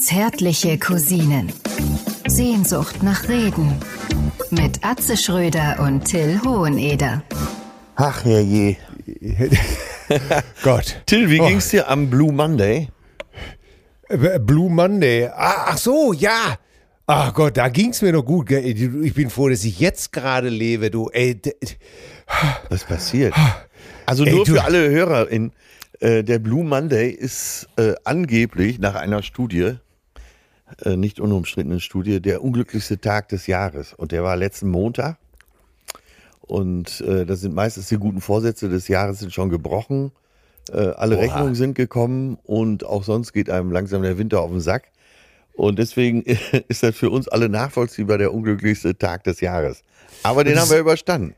Zärtliche Cousinen. Sehnsucht nach Reden. Mit Atze Schröder und Till Hoheneder. Ach herrje. Gott. Till, wie Oh. ging's dir am Blue Monday? Äh, Blue Monday. Ah, ach so, ja. Ach Gott, da ging's mir noch gut. Ich bin froh, dass ich jetzt gerade lebe, du. Ey, Was passiert? Also Ey, nur du- für alle HörerInnen, äh, der Blue Monday ist äh, angeblich nach einer Studie, äh, nicht unumstrittenen Studie, der unglücklichste Tag des Jahres. Und der war letzten Montag. Und äh, das sind meistens die guten Vorsätze des Jahres sind schon gebrochen. Äh, alle Oha. Rechnungen sind gekommen und auch sonst geht einem langsam der Winter auf den Sack. Und deswegen ist das für uns alle nachvollziehbar der unglücklichste Tag des Jahres. Aber den haben wir überstanden.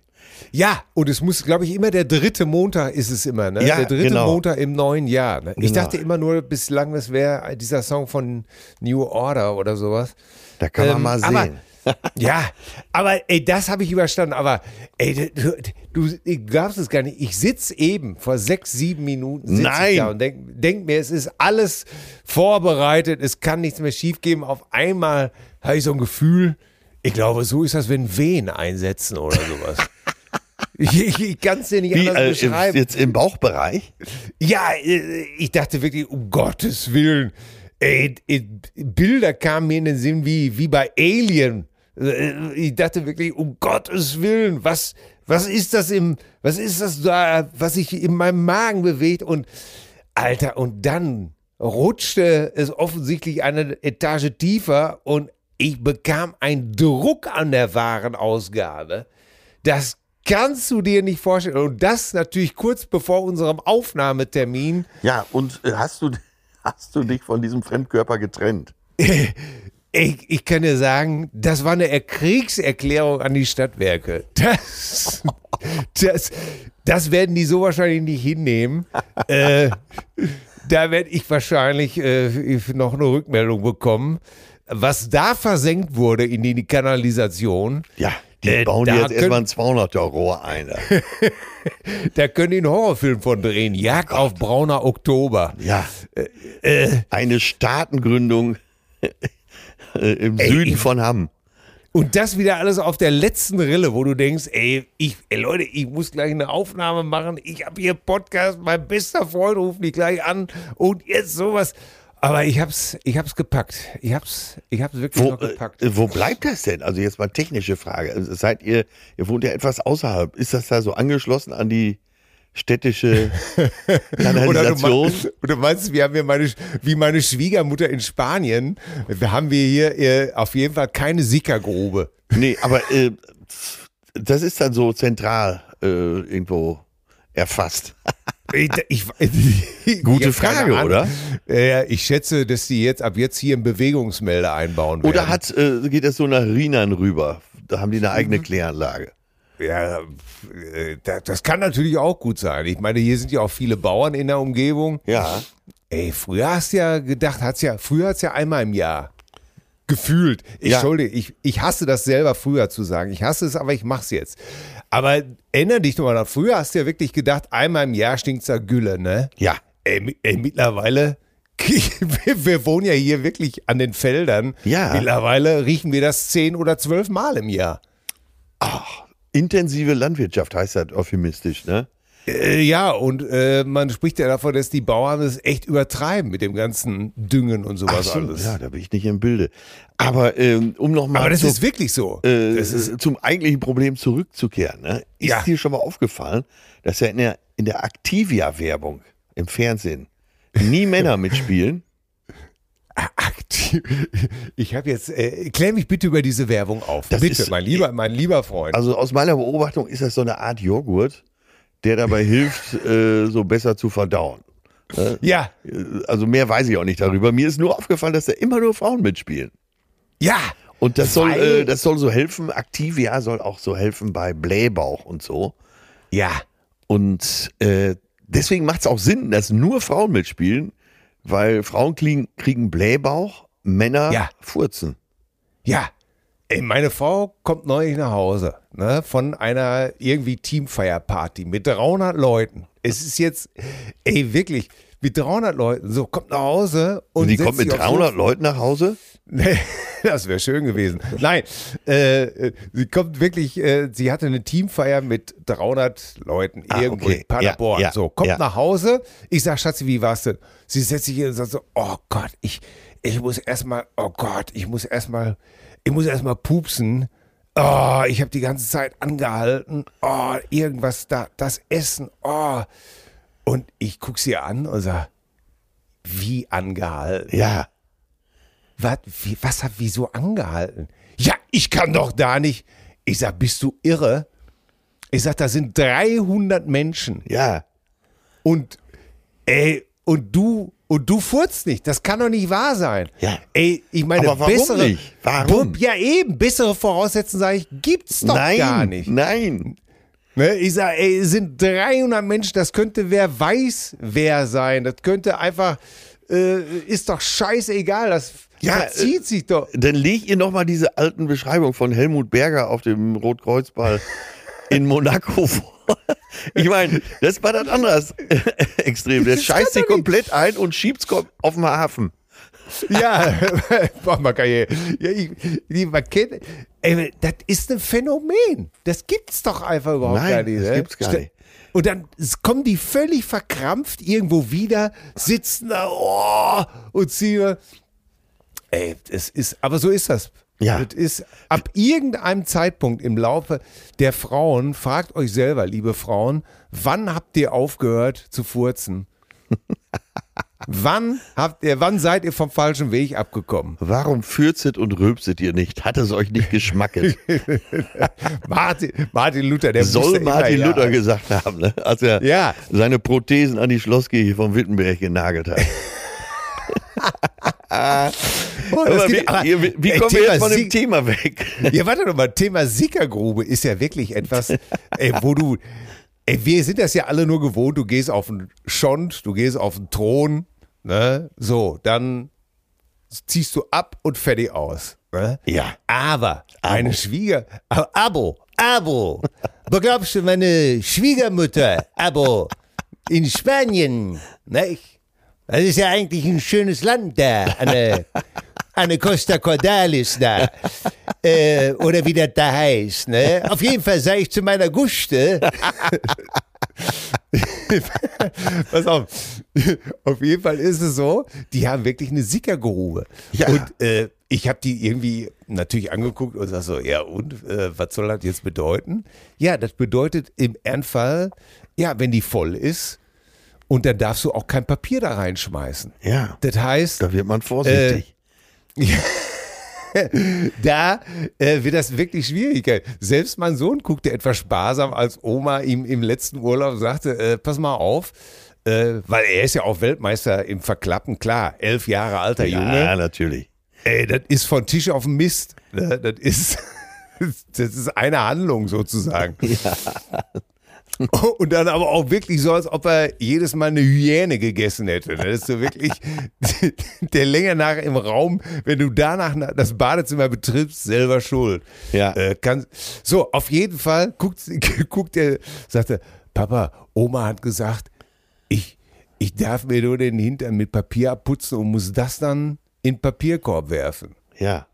Ja, und es muss, glaube ich, immer der dritte Montag ist es immer, ne? Ja, der dritte genau. Montag im neuen Jahr. Ne? Ich Genau. dachte immer nur bislang, das wäre dieser Song von New Order oder sowas. Da kann man Ähm, mal aber- sehen. Ja, aber ey, das habe ich überstanden. Aber ey, du, du, du glaubst es gar nicht. Ich sitze eben vor sechs, sieben Minuten Nein. Ich da und denk, denk mir, es ist alles vorbereitet, es kann nichts mehr schiefgehen. Auf einmal habe ich so ein Gefühl, ich glaube, so ist das, wenn Wehen einsetzen oder sowas. Ich, ich, kann es dir nicht Wie, anders äh, beschreiben. jetzt im Bauchbereich? Ja, äh, ich dachte wirklich, um Gottes Willen. Ey, äh, Bilder kamen mir in den Sinn wie, wie bei Alien. Äh, Ich dachte wirklich, um Gottes Willen, was, was ist das im, was ist das da, was sich in meinem Magen bewegt? Und Alter, und dann rutschte es offensichtlich eine Etage tiefer und ich bekam einen Druck an der Warenausgabe. Das kannst du dir nicht vorstellen. Und das natürlich kurz bevor unserem Aufnahmetermin. Ja, und äh, hast du, hast du dich von diesem Fremdkörper getrennt? Ich, ich kann dir sagen, das war eine Er- Kriegserklärung an die Stadtwerke. Das, das, das werden die so wahrscheinlich nicht hinnehmen. äh, da werde ich wahrscheinlich äh, noch eine Rückmeldung bekommen. Was da versenkt wurde in die Kanalisation, Ja, die Äh, bauen jetzt erstmal ein 200er Rohr ein. da können die einen Horrorfilm von drehen. Jagd auf brauner Oktober. Ja, Äh, eine Staatengründung äh, im Ey, Süden von Hamm. Und das wieder alles auf der letzten Rille, wo du denkst, ey, ich, ey Leute, ich muss gleich eine Aufnahme machen. Ich habe hier Podcast, mein bester Freund ruft mich gleich an und jetzt sowas. Aber ich hab's, ich hab's gepackt. Ich hab's, ich hab's wirklich Wo, noch gepackt. äh, wo bleibt das denn? Also jetzt mal technische Frage. Also seid ihr, ihr wohnt ja etwas außerhalb. Ist das da so angeschlossen an die städtische Oder du, Kanalisation? meinst, oder meinst, wir haben hier meine, wie meine Schwiegermutter in Spanien, wir haben wir hier äh, auf jeden Fall keine Sickergrube. Nee, aber äh, das ist dann so zentral äh, irgendwo erfasst. Ich, ich, Gute ich keine Frage, oder? Ja, ich schätze, dass die jetzt ab jetzt hier einen Bewegungsmelder einbauen werden. Oder hat, äh, geht das so nach Rienan rüber? Da haben die eine Mhm. eigene Kläranlage. Ja, äh, da- das kann natürlich auch gut sein. Ich meine, hier sind ja auch viele Bauern in der Umgebung. Ja. Ey, früher hast du ja gedacht, hat's ja, früher hat's ja einmal im Jahr gefühlt. Ich, Ja. Entschuldige, ich, ich hasse das selber früher zu sagen. Ich hasse es, aber ich mach's jetzt. Aber erinnere dich doch mal daran, früher hast du ja wirklich gedacht, einmal im Jahr stinkt's da Gülle, ne? Ja. Ey, ey mittlerweile, wir, wir wohnen ja hier wirklich an den Feldern. Ja. Mittlerweile riechen wir das zehn oder zwölf Mal im Jahr. Intensive Landwirtschaft heißt das euphemistisch, ne? Äh, ja, und äh, man spricht ja davon, dass die Bauern es echt übertreiben mit dem ganzen Düngen und sowas so, alles. ja, da bin ich nicht im Bilde. Aber ähm, um nochmal Aber das zu, ist wirklich so. äh, ist, zum eigentlichen Problem zurückzukehren, ne? Ist Ja. dir schon mal aufgefallen, dass ja in der, in der Activia-Werbung im Fernsehen nie Männer mitspielen? aktiv. Ich habe jetzt, äh, klär mich bitte über diese Werbung auf. Das bitte, ist- mein lieber, mein lieber Freund. Also aus meiner Beobachtung ist das so eine Art Joghurt, der dabei hilft, äh, so besser zu verdauen. ja, Äh, Also mehr weiß ich auch nicht darüber. Mir ist nur aufgefallen, dass da immer nur Frauen mitspielen. ja. Und das soll, äh, das soll so helfen, Activia soll auch so helfen bei Blähbauch und so. Ja. Und äh, deswegen macht es auch Sinn, dass nur Frauen mitspielen, weil Frauen kriegen, kriegen Blähbauch, Männer Ja. furzen. Ja. Ey, meine Frau kommt neulich nach Hause, ne, von einer irgendwie Teamfeierparty mit 300 Leuten. Es ist jetzt, ey, wirklich, mit 300 Leuten. So, kommt nach Hause und. die setzt kommt mit sich aufs 300 Sofa. Leuten nach Hause? Nee, das wäre schön gewesen. Nein, äh, äh, sie kommt wirklich, äh, sie hatte eine Teamfeier mit 300 Leuten Ah, irgendwo okay. in Paderborn. Ja, ja, so, kommt ja. nach Hause. Ich sag, Schatzi, wie war's denn? Sie setzt sich hin und sagt so, oh Gott, ich, ich muss erstmal, oh Gott, ich muss erstmal, ich muss erstmal pupsen. Oh, ich habe die ganze Zeit angehalten. Oh, irgendwas da, das Essen. Oh. Und ich guck sie an und sag, wie angehalten? Ja. Was, wie, was hat wieso angehalten? Ja, ich kann doch da nicht. Ich sag, bist du irre? Ich sag, da sind 300 Menschen Ja. und ey, und du und du furzt nicht. Das kann doch nicht wahr sein. Ja. Ey, ich meine, Aber warum bessere nicht? Warum? Ja, eben, bessere Voraussetzungen sage ich, gibt's doch nein, gar nicht. nein. Ne? Ich sag, ey, es sind 300 Menschen, das könnte wer weiß wer sein. Das könnte einfach äh, ist doch scheißegal, das Ja, verzieht sich doch. Dann leg ihr nochmal diese alten Beschreibungen von Helmut Berger auf dem Rotkreuzball in Monaco vor. Ich meine, das war das anders extrem. Der scheißt sich komplett ein und schiebt's auf den Hafen. Ja, boah, man kann ja, ja ich, die, man kennt, ey, das ist ein Phänomen. Das gibt's doch einfach überhaupt Nein, gar nicht. das ne? gibt's gar nicht. Und dann kommen die völlig verkrampft irgendwo wieder, sitzen da oh, und ziehen. Ey, es ist, aber so ist das. Ja. Das ist, ab irgendeinem Zeitpunkt im Laufe der Frauen, fragt euch selber, liebe Frauen, wann habt ihr aufgehört zu furzen? wann habt ihr, wann seid ihr vom falschen Weg abgekommen? Warum fürzet und rülpset ihr nicht? Hat es euch nicht geschmacket? Martin, Martin Luther, der Soll Martin ja. Luther gesagt haben, ne? als er Ja. seine Prothesen an die Schlosskirche von Wittenberg genagelt hat. Das Aber wie, geht- aber- wie, wie ey, kommen wir Thema jetzt von dem Sieg- Thema weg? Ja, warte doch mal, Thema Sickergrube ist ja wirklich etwas, ey, wo du, ey, wir sind das ja alle nur gewohnt, du gehst auf den Schont, du gehst auf den Thron, ne, so, dann ziehst du ab und fertig aus, ne? Ja. Aber meine Schwieger, aber Abo, Abo, beglaubst du meine Schwiegermutter, Abo, in Spanien, ne, das ist ja eigentlich ein schönes Land da, an der, an der Costa Cordalis da. Äh, oder wie das da heißt. Ne? Auf jeden Fall sage ich zu meiner Guste. Pass auf. Auf jeden Fall ist es so, die haben wirklich eine Sickergrube. Ja. Und äh, ich habe die irgendwie natürlich angeguckt und sag so, ja und, äh, was soll das jetzt bedeuten? Ja, das bedeutet im Ernstfall, ja, wenn die voll ist, und dann darfst du auch kein Papier da reinschmeißen. Ja, Das heißt, da wird man vorsichtig. da äh, wird das wirklich schwierig. Selbst mein Sohn guckte etwas sparsam, als Oma ihm im letzten Urlaub sagte, äh, pass mal auf, äh, weil er ist ja auch Weltmeister im Verklappen, klar, elf Jahre alter Junge. ja, natürlich. Ey, das ist von Tisch auf den Mist. Ne? Das ist, das ist eine Handlung sozusagen. Und dann aber auch wirklich so, als ob er jedes Mal eine Hyäne gegessen hätte. ne? Das ist so wirklich der Länge nach im Raum, wenn du danach na- das Badezimmer betrittst, selber schuld. Ja. Äh, kann, so, auf jeden Fall guckt, guckt er, sagte, Papa, Oma hat gesagt, ich, ich darf mir nur den Hintern mit Papier abputzen und muss das dann in den Papierkorb werfen. Ja.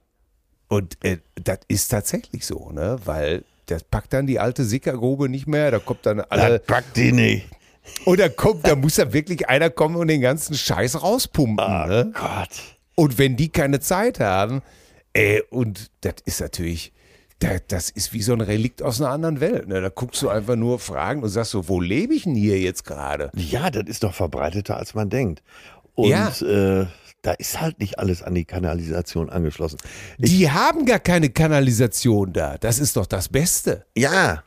Und äh, das ist tatsächlich so, ne? Weil das packt dann die alte Sickergrube nicht mehr. Da kommt dann alle. Das packt die nicht. Und da kommt, da muss da wirklich einer kommen und den ganzen Scheiß rauspumpen. Oh ne? Gott. Und wenn die keine Zeit haben, äh, und das ist natürlich, da, das ist wie so ein Relikt aus einer anderen Welt. Ne? Da guckst du einfach nur Fragen und sagst so, wo lebe ich denn hier jetzt gerade? Ja, das ist doch verbreiteter, als man denkt. Und Ja. äh, da ist halt nicht alles an die Kanalisation angeschlossen. Die haben gar keine Kanalisation da. Das ist doch das Beste. Ja,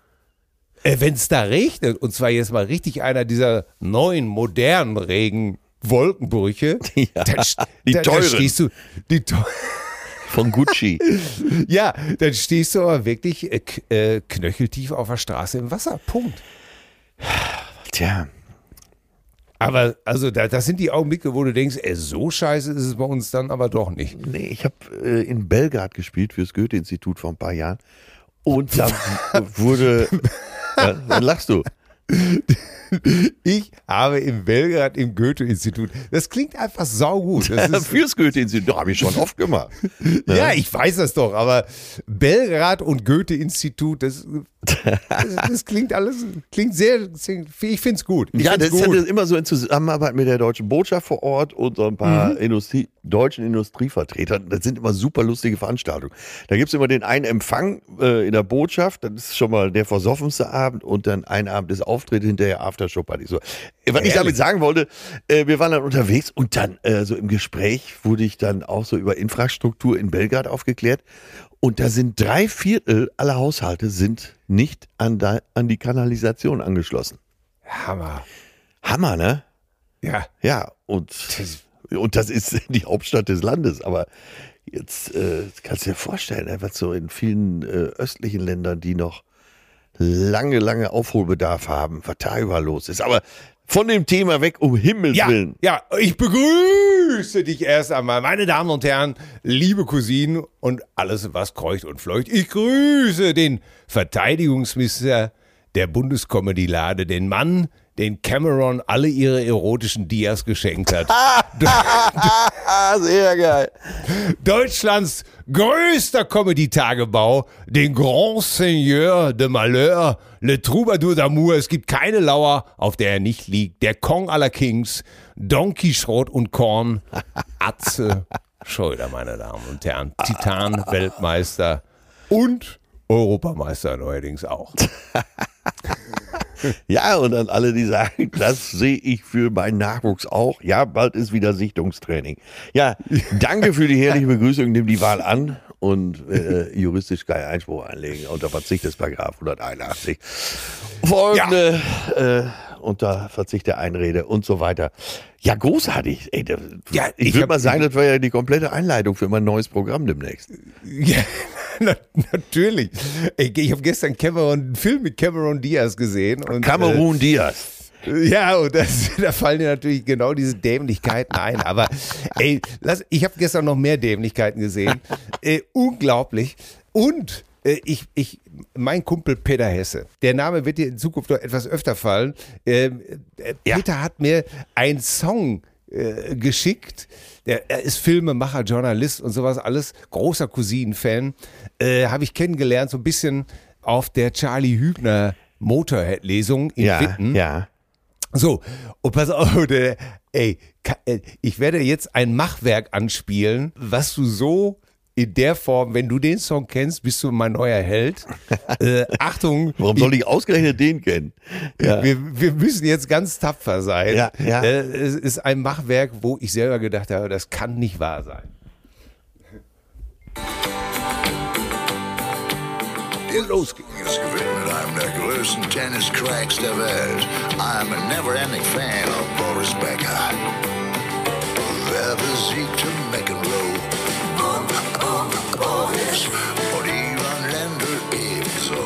Äh, Wenn es da regnet, und zwar jetzt mal richtig einer dieser neuen, modernen Regenwolkenbrüche, Ja, dann, die dann, dann teuren. stehst du, die von Gucci. ja, dann stehst du aber wirklich äh, äh, knöcheltief auf der Straße im Wasser. Punkt. Tja, Aber also da, das sind die Augenblicke, wo du denkst, ey, so scheiße ist es bei uns dann aber doch nicht. nee, ich habe äh, in Belgrad gespielt fürs Goethe-Institut vor ein paar Jahren. Und da wurde. ja, dann lachst du. Ich habe in Belgrad im Goethe-Institut. Das klingt einfach saugut. Das ist, Fürs Goethe-Institut habe ich schon oft gemacht. ja, ich weiß das doch, aber Belgrad und Goethe-Institut, das, das, das klingt alles, klingt sehr, ich finde es gut. Ich ja, das ist gut. ja immer so in Zusammenarbeit mit der deutschen Botschaft vor Ort und so ein paar Mhm. Industrie, deutschen Industrievertretern. Das sind immer super lustige Veranstaltungen. Da gibt es immer den einen Empfang äh, in der Botschaft, das ist schon mal der versoffenste Abend und dann ein Abend ist Auftritt hinterher Aftershow-Party. So. Was ich damit sagen wollte, äh, wir waren dann unterwegs und dann äh, so im Gespräch wurde ich dann auch so über Infrastruktur in Belgrad aufgeklärt. Und da sind drei Viertel aller Haushalte sind nicht an, da, an die Kanalisation angeschlossen. Hammer. Hammer, ne? Ja. Ja, und, und das ist die Hauptstadt des Landes. Aber jetzt äh, kannst du dir vorstellen, ne, was so in vielen äh, östlichen Ländern, die noch lange, lange Aufholbedarf haben, was da überall los ist. Aber von dem Thema weg, um Himmels Ja, Willen. ja, ich begrüße dich erst einmal, meine Damen und Herren, liebe Cousinen und alles, was kreucht und fleucht. Ich grüße den Verteidigungsminister der Bundescomedy-Lade, den Mann, den Cameron alle ihre erotischen Dias geschenkt hat. Ah, sehr geil. Deutschlands größter Comedy-Tagebau, den Grand Seigneur de Malheur, Le Troubadour d'Amour. Es gibt keine Lauer, auf der er nicht liegt. Der Kong aller Kings, Don Quixote und Korn, Atze Schröder, meine Damen und Herren. Titan-Weltmeister und Europameister neuerdings auch. Ja, und an alle, die sagen, das sehe ich für meinen Nachwuchs auch. Ja, bald ist wieder Sichtungstraining. Ja, danke für die herrliche Begrüßung. Nimm die Wahl an und äh, juristisch keinen Einspruch einlegen unter Verzicht des Paragraph 181. Folgende äh, unter Verzicht der Einrede und so weiter. Ja, großartig. Ey, da, Ja, ich ich würde mal sagen, das war ja die komplette Einleitung für mein neues Programm demnächst. Ja, natürlich. Ich, habe gestern Cameron, einen Film mit Cameron Diaz gesehen. Und, Kamerun Diaz. Ja, und das, da fallen dir natürlich genau diese Dämlichkeiten ein. Aber ey, lass, ich habe gestern noch mehr Dämlichkeiten gesehen. äh, unglaublich. Und äh, ich, ich, mein Kumpel Peter Hesse, der Name wird dir in Zukunft noch etwas öfter fallen. Ähm, äh, Ja. Peter hat mir einen Song äh, geschickt. Der, er ist Filmemacher, Journalist und sowas alles. Großer Cousin-Fan. Äh, Habe ich kennengelernt, so ein bisschen auf der Charlie Hübner Motorhead-Lesung in Ja, Witten. ja. So, und pass auf, der, ey, äh, ich werde jetzt ein Machwerk anspielen, was du so in der Form, wenn du den Song kennst, bist du mein neuer Held. Äh, Achtung, Warum soll ich ausgerechnet den kennen? Ja. wir, wir müssen jetzt ganz tapfer sein. Ja, ja. Äh, es ist ein Machwerk, wo ich selber gedacht habe, das kann nicht wahr sein. Und los geht's. Ist gewidmet einem der größten Tennis-Cracks der Welt. I'm a never-ending fan of Boris Becker. Wer besiegte McEnroe? Boom, boom, Boris. Und Ivan Lendl ebenso.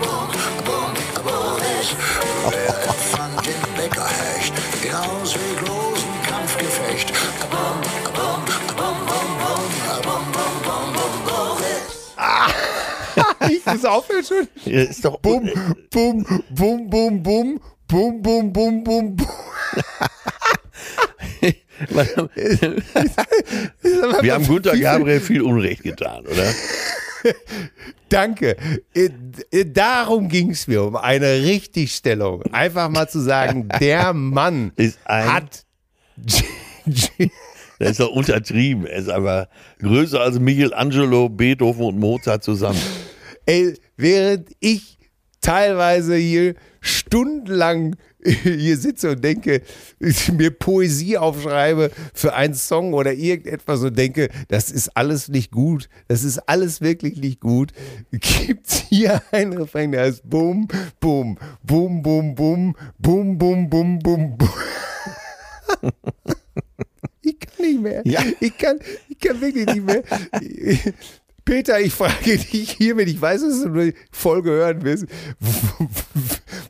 Boom, boom, Boris. Wer erfand den Beckerhecht in ausweglosen Kampfgefecht? Boom, boom, boom, boom, boom, boom, boom, boom, boom, Boris. Ich muss aufhören schon. Ja, ist doch Bum, bum, bum, bum, bum, bum, bum, bum, bum, bum. Wir haben Gunter Gabriel viel Unrecht getan, oder? Danke. Äh, äh, Darum ging es mir, um eine Richtigstellung. Einfach mal zu sagen, der Mann hat. Der ist doch untertrieben. Er ist aber größer als Michelangelo, Beethoven und Mozart zusammen. Ey, während ich teilweise hier stundenlang hier sitze und denke, mir Poesie aufschreibe für einen Song oder irgendetwas und denke, das ist alles nicht gut, das ist alles wirklich nicht gut, gibt's hier einen Refrain, der heißt Bum, Bum, Bum, Bum, Bum, Bum, Bum, Bum, Bum, Bum. Ich kann nicht mehr. Ja. Ich kann, ich kann wirklich nicht mehr. Peter, ich frage dich hiermit, ich weiß, dass du die Folge hören willst. Wo-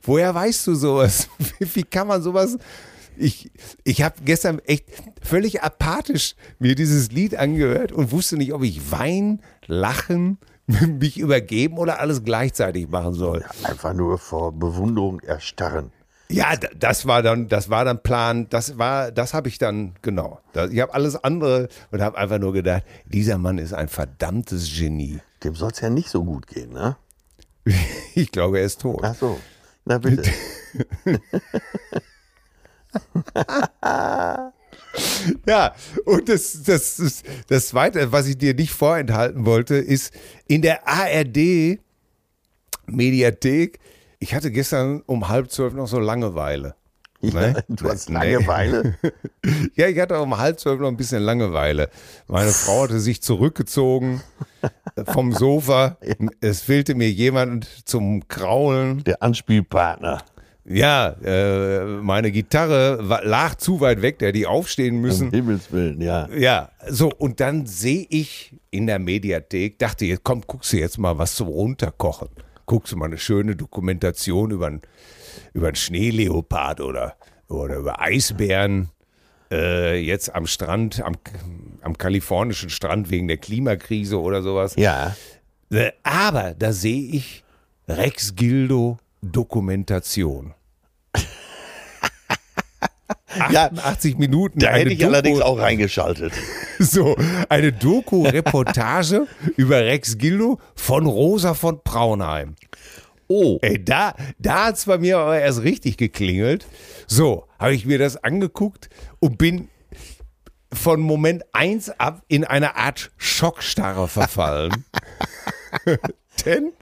Woher weißt du sowas? Wie kann man sowas? Ich, ich habe gestern echt völlig apathisch mir dieses Lied angehört und wusste nicht, ob ich weinen, lachen, mich übergeben oder alles gleichzeitig machen soll. Einfach nur vor Bewunderung erstarren. Ja, das war dann, das war dann Plan, das war, das habe ich dann, genau. Ich habe alles andere und habe einfach nur gedacht, dieser Mann ist ein verdammtes Genie. Dem soll es ja nicht so gut gehen, ne? Ich glaube, er ist tot. Ach so. Na bitte. Ja, und das, das, das, das Zweite, was ich dir nicht vorenthalten wollte, ist in der ARD Mediathek, ich hatte gestern um halb zwölf noch so Langeweile. Ja, Ne? du hast Nee. Langeweile. Ja, ich hatte um halb zwölf noch ein bisschen Langeweile. Meine Frau hatte sich zurückgezogen vom Sofa. Es fehlte mir jemand zum Kraulen. Der Anspielpartner. Ja, äh, meine Gitarre war, lag zu weit weg, der hätte die aufstehen Um müssen. Himmels Willen, ja. Ja, so, und dann sehe ich in der Mediathek, dachte, jetzt komm, guckst du jetzt mal was zum Runterkochen. Guckst du mal eine schöne Dokumentation über einen, über einen Schneeleopard oder, oder über Eisbären. Äh, jetzt am Strand, am, am kalifornischen Strand wegen der Klimakrise oder sowas. Ja. Äh, Aber da sehe ich Rex Gildo Dokumentation. Ja, 88 Minuten. Da hätte ich Doku- allerdings auch reingeschaltet. So, eine Doku-Reportage über Rex Gildo von Rosa von Braunheim. Oh, Ey, da, da hat es bei mir aber erst richtig geklingelt. So, habe ich mir das angeguckt und bin von Moment eins ab in eine Art Schockstarre verfallen. denn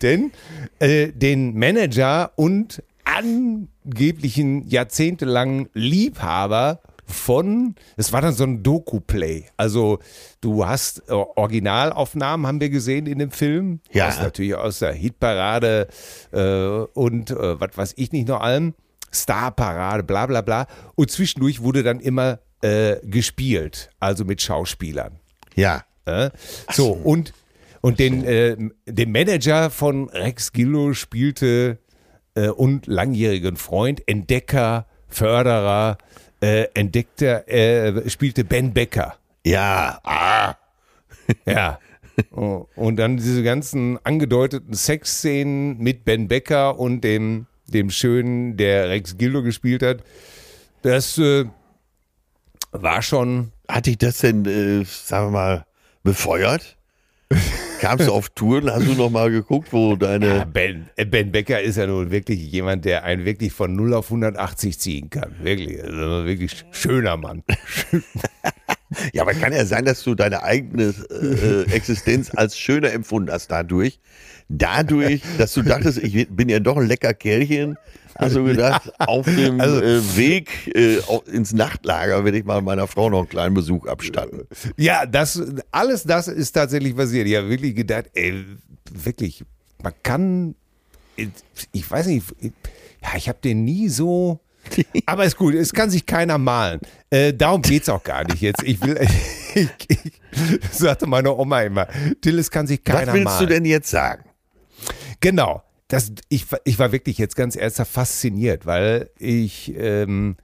denn äh, den Manager und angeblichen jahrzehntelangen Liebhaber von, es war dann so ein Doku-Play. Also du hast äh, Originalaufnahmen, haben wir gesehen in dem Film. Ja. Aus, natürlich aus der Hitparade äh, und äh, was weiß ich nicht noch allem. Starparade, bla bla bla. Und zwischendurch wurde dann immer äh, gespielt, also mit Schauspielern. ja. Äh? So, und, und den, äh, den Manager von Rex Gillo spielte äh, und langjährigen Freund, Entdecker, Förderer, äh, Entdeckter, äh, spielte Ben Becker. Ja. Ah. Ja. Oh, Und dann diese ganzen angedeuteten Sexszenen mit Ben Becker und dem, dem Schönen, der Rex Gildo gespielt hat. Das äh, war schon. Hat dich das denn, äh, sagen wir mal, befeuert? Kamst du auf Touren? Hast du noch mal geguckt, wo Ja, deine. ben, äh, ben Becker ist ja nun wirklich jemand, der einen wirklich von 0 auf 180 ziehen kann. Wirklich. Also wirklich schöner Mann. Ja, aber kann ja sein, dass du deine eigene äh, Existenz als schöner empfunden hast dadurch. Dadurch, dass du dachtest, ich bin ja doch ein lecker Kerlchen, hast du gedacht, auf dem Also- äh, Weg äh, ins Nachtlager werde ich mal meiner Frau noch einen kleinen Besuch abstatten. Ja, das, alles das ist tatsächlich passiert. Ich habe wirklich gedacht, ey, wirklich, man kann, ich weiß nicht, ja, ich habe den nie so, aber ist gut, es kann sich keiner malen. Äh, darum geht's auch gar nicht jetzt. Ich will, ich, ich, sagte meine Oma immer, Till, es kann sich keiner Was willst malen. du denn jetzt sagen? Genau. Das, ich, war- ich war wirklich jetzt ganz ernsthaft fasziniert, weil ich, ähm,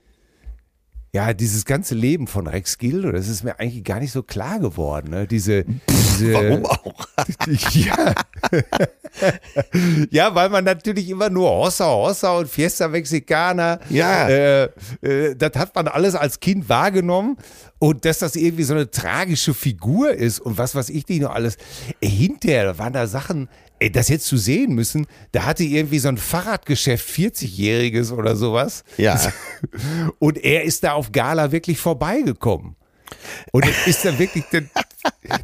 ja, dieses ganze Leben von Rex Gildo, das ist mir eigentlich gar nicht so klar geworden. Ne? Diese, diese, Warum auch? ja. ja, weil man natürlich immer nur Hossa Hossa und Fiesta Mexicana, Ja. äh, äh, das hat man alles als Kind wahrgenommen und dass das irgendwie so eine tragische Figur ist und was weiß ich nicht noch alles. Äh, hinterher waren da Sachen, ey, das hättest du sehen müssen, da hatte irgendwie so ein Fahrradgeschäft, 40-Jähriges oder sowas. Ja. Und er ist da auf Gala wirklich vorbeigekommen. Und ist da wirklich, das,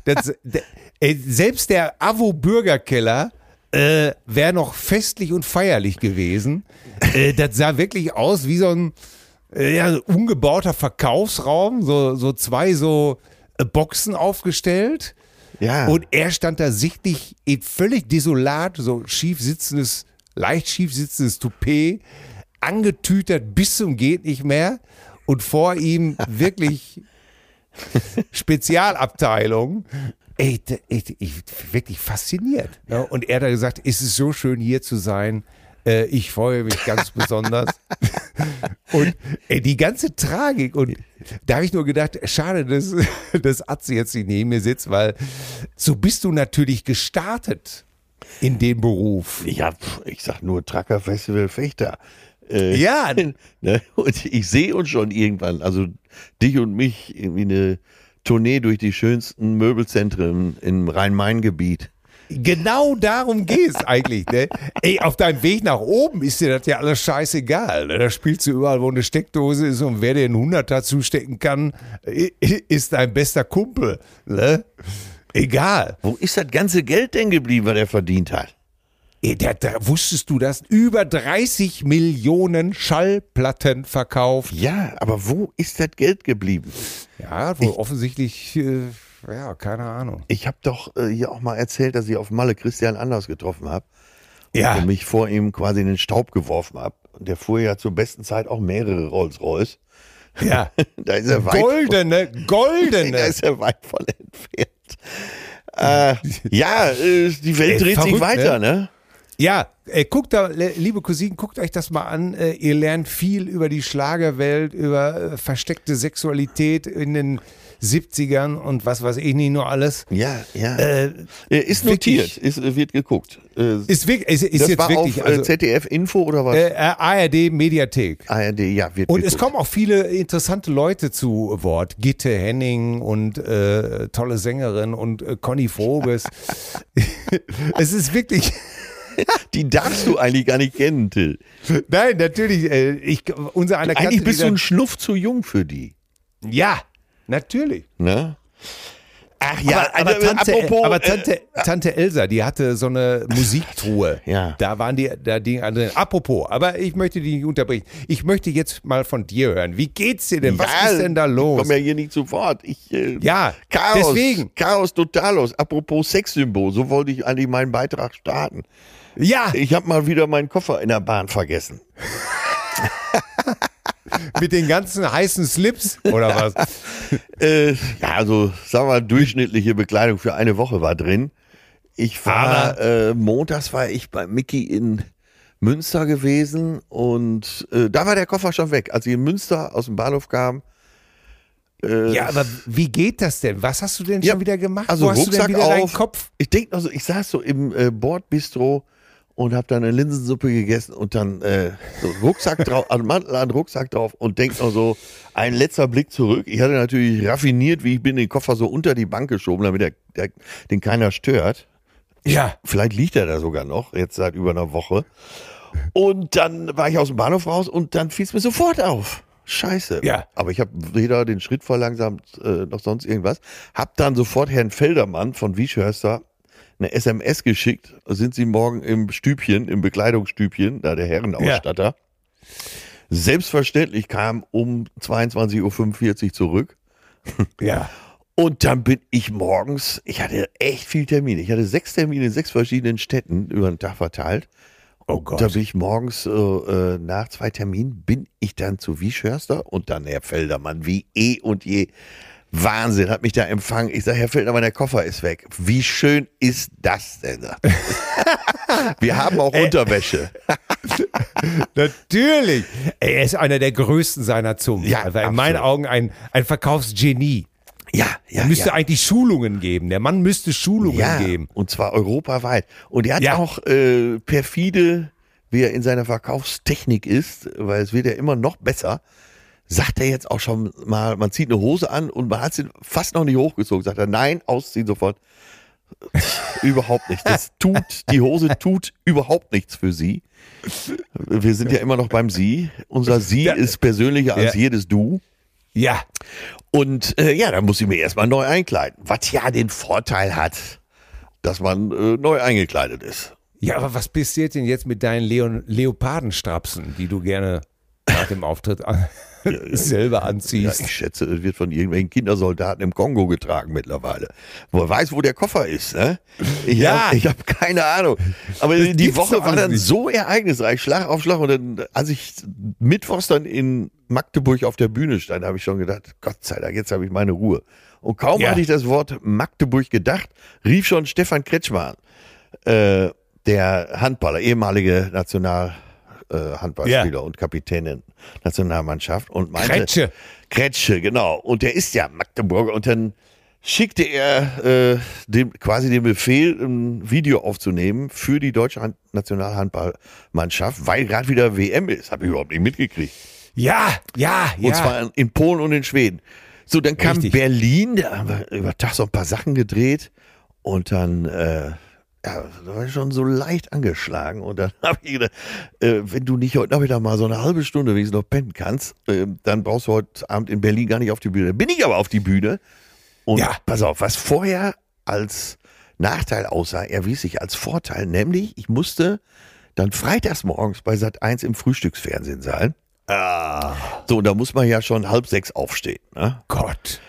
das, selbst der Avo-Bürgerkeller äh, wäre noch festlich und feierlich gewesen. Äh, das sah wirklich aus wie so ein, äh, ja, ein umgebauter Verkaufsraum, so, so zwei so äh, Boxen aufgestellt. Ja. Und er stand da sichtlich in völlig desolat, so schief sitzendes, leicht schief sitzendes Toupet, angetütert bis zum geht nicht mehr und vor ihm wirklich Spezialabteilung. Ey, d- ich, ich wirklich fasziniert. Ne? Und er hat da gesagt, es ist so schön hier zu sein. Äh, ich freue mich ganz besonders. Und ey, die ganze Tragik und da habe ich nur gedacht, schade, dass, dass Atze jetzt nicht neben mir sitzt, weil so bist du natürlich gestartet in dem Beruf. Ja, ich sag nur Tracker Festival Fechter. Äh, Ja. ne? Und ich sehe uns schon irgendwann, also dich und mich, irgendwie eine Tournee durch die schönsten Möbelzentren im Rhein-Main-Gebiet. Genau darum geht es eigentlich. Ne? Ey, auf deinem Weg nach oben ist dir das ja alles scheißegal. Ne? Da spielst du überall, wo eine Steckdose ist und wer dir einen Hunderter zustecken kann, ist dein bester Kumpel. Ne? Egal. Wo ist das ganze Geld denn geblieben, was er verdient hat? Ey, der, der, wusstest du das? Über 30 Millionen Schallplatten verkauft. Ja, aber wo ist das Geld geblieben? Ja, wohl offensichtlich, äh, ja, keine Ahnung. Ich habe doch äh, hier auch mal erzählt, dass ich auf Malle Christian Anders getroffen habe Ja, und mich vor ihm quasi in den Staub geworfen habe. Der fuhr ja zur besten Zeit auch mehrere Rolls-Royce. ja. Da ist er weit Goldene, Da goldene. ist er weit von entfernt. Äh, ja, äh, die Welt Ey, dreht sich verrückt, weiter, ne? Ja, äh, guckt da, liebe Cousinen, guckt euch das mal an. Äh, ihr lernt viel über die Schlagerwelt, über äh, versteckte Sexualität in den 70ern und was weiß ich nicht nur alles. Ja, ja. Äh, ist wirklich- notiert, ist, äh, wird geguckt. Äh, ist wirklich, ist, ist das jetzt war wirklich, auf äh, also, ZDF Info oder was? äh, ARD Mediathek. ARD, ja, wird Und geguckt. es kommen auch viele interessante Leute zu Wort. Gitte Henning und äh, tolle Sängerin und äh, Conny Frobes. es ist wirklich, Die darfst du eigentlich gar nicht kennen, Till. nein, natürlich, äh, ich, unser einer Eigentlich bist du ein Schnuff zu jung für die. Ja, natürlich. Ne? Ach ja, aber, aber, Tante, apropos, aber äh, Tante, Tante Elsa, die hatte so eine Musiktruhe. Ja. Da waren die, da die drin. Apropos, aber ich möchte die nicht unterbrechen. Ich möchte jetzt mal von dir hören. Wie geht's dir denn? Was ja, ist denn da Ich los? komme ja hier nicht zu Wort. Ich, äh, Ja, Chaos, deswegen. Chaos totalos. Apropos Sexsymbol, so wollte ich eigentlich meinen Beitrag starten. Ja, Ich habe mal wieder meinen Koffer in der Bahn vergessen. mit den ganzen heißen Slips oder was? Äh, ja, also sagen wir mal, durchschnittliche Bekleidung für eine Woche war drin. Ich war, äh, montags war ich bei Mickey in Münster gewesen und äh, da war der Koffer schon weg. Als ich in Münster aus dem Bahnhof kam, äh, Ja, aber wie geht das denn? Was hast du denn Ja, schon wieder gemacht? also Wo hast du denn Rucksack wieder deinen auf. Kopf? Ich denke also, ich saß so im äh, Bordbistro und habe dann eine Linsensuppe gegessen und dann äh, so Rucksack drauf, also Mantel an Rucksack drauf und denk noch so, ein letzter Blick zurück. Ich hatte natürlich raffiniert, wie ich bin, den Koffer so unter die Bank geschoben, damit der, der, den keiner stört. Ja. Vielleicht liegt er da sogar noch, jetzt seit über einer Woche. Und dann war ich aus dem Bahnhof raus und dann fiel es mir sofort auf. Scheiße. Ja. Aber ich habe weder den Schritt verlangsamt äh, noch sonst irgendwas. Hab dann sofort Herrn Feldermann von Wieschhörster eine SMS geschickt. Sind Sie morgen im Stübchen, im Bekleidungsstübchen, da der Herrenausstatter. Selbstverständlich kam um 22.45 Uhr zurück. Ja. Und dann bin ich morgens, ich hatte echt viel Termine. Ich hatte sechs Termine in sechs verschiedenen Städten über den Tag verteilt. Oh Gott. Da bin ich morgens äh, äh, nach zwei Terminen, bin ich dann zu Wieschhörster und dann Herr Feldermann, wie eh und je. Wahnsinn, hat mich da empfangen. Ich sage, Herr Feldermann, der Koffer ist weg. Wie schön ist das denn? Wir haben auch Unterwäsche. Natürlich. Er ist einer der größten seiner Zunge. Ja, also in meinen absolut. Augen ein, ein Verkaufsgenie. Ja, ja, Er müsste ja. eigentlich Schulungen geben. Der Mann müsste Schulungen ja, geben. Und zwar europaweit. Und er hat Ja. auch äh, perfide, wie er in seiner Verkaufstechnik ist, weil es wird ja immer noch besser, sagt er jetzt auch schon mal, man zieht eine Hose an und man hat sie fast noch nicht hochgezogen. Sagt er, nein, ausziehen sofort. überhaupt nicht. Das tut, die Hose tut überhaupt nichts für sie. Wir sind ja immer noch beim Sie. Unser Sie Ja. ist persönlicher als Ja. jedes Du. Ja. Und äh, ja, da muss ich mir erstmal neu einkleiden. Was ja den Vorteil hat, dass man äh, neu eingekleidet ist. Ja, aber was passiert denn jetzt mit deinen Leon Leopardenstrapsen, die du gerne nach dem Auftritt an selber Ja, anziehst? ich schätze, es wird von irgendwelchen Kindersoldaten im Kongo getragen mittlerweile. Wo er weiß, wo der Koffer ist. Ne? Ich Ja. habe ich hab keine Ahnung. Aber Das die Woche war dann nicht. so ereignisreich, Schlag auf Schlag. Und dann, als ich mittwochs dann in Magdeburg auf der Bühne stand, habe ich schon gedacht, Gott sei Dank, jetzt habe ich meine Ruhe. Und kaum Ja. hatte ich das Wort Magdeburg gedacht, rief schon Stefan Kretschmann an. Äh, der Handballer, ehemalige Nationalhandballspieler Ja. und Kapitän der Nationalmannschaft und meinte, Kretsche. Kretsche, genau. Und der ist ja Magdeburger. Und dann schickte er äh, dem, quasi den Befehl, ein Video aufzunehmen für die deutsche Hand Nationalhandballmannschaft, weil gerade wieder WM ist. Habe ich überhaupt nicht mitgekriegt. Ja, ja, ja. Und zwar in Polen und in Schweden. So, dann kam Richtig. Berlin, da haben wir über Tag so ein paar Sachen gedreht und dann, äh, ja, da war ich schon so leicht angeschlagen und dann habe ich gedacht, äh, wenn du nicht heute Nachmittag mal so eine halbe Stunde wenigstens noch pennen kannst, äh, dann brauchst du heute Abend in Berlin gar nicht auf die Bühne. Bin ich aber auf die Bühne und Ja. pass auf, was vorher als Nachteil aussah, erwies sich als Vorteil, nämlich ich musste dann freitags morgens bei Sat 1 im Frühstücksfernsehen sein. So, und da muss man ja schon halb sechs aufstehen. Ne? Gott.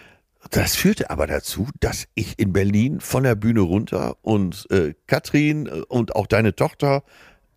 Das führte aber dazu, dass ich in Berlin von der Bühne runter und äh, Katrin äh, und auch deine Tochter,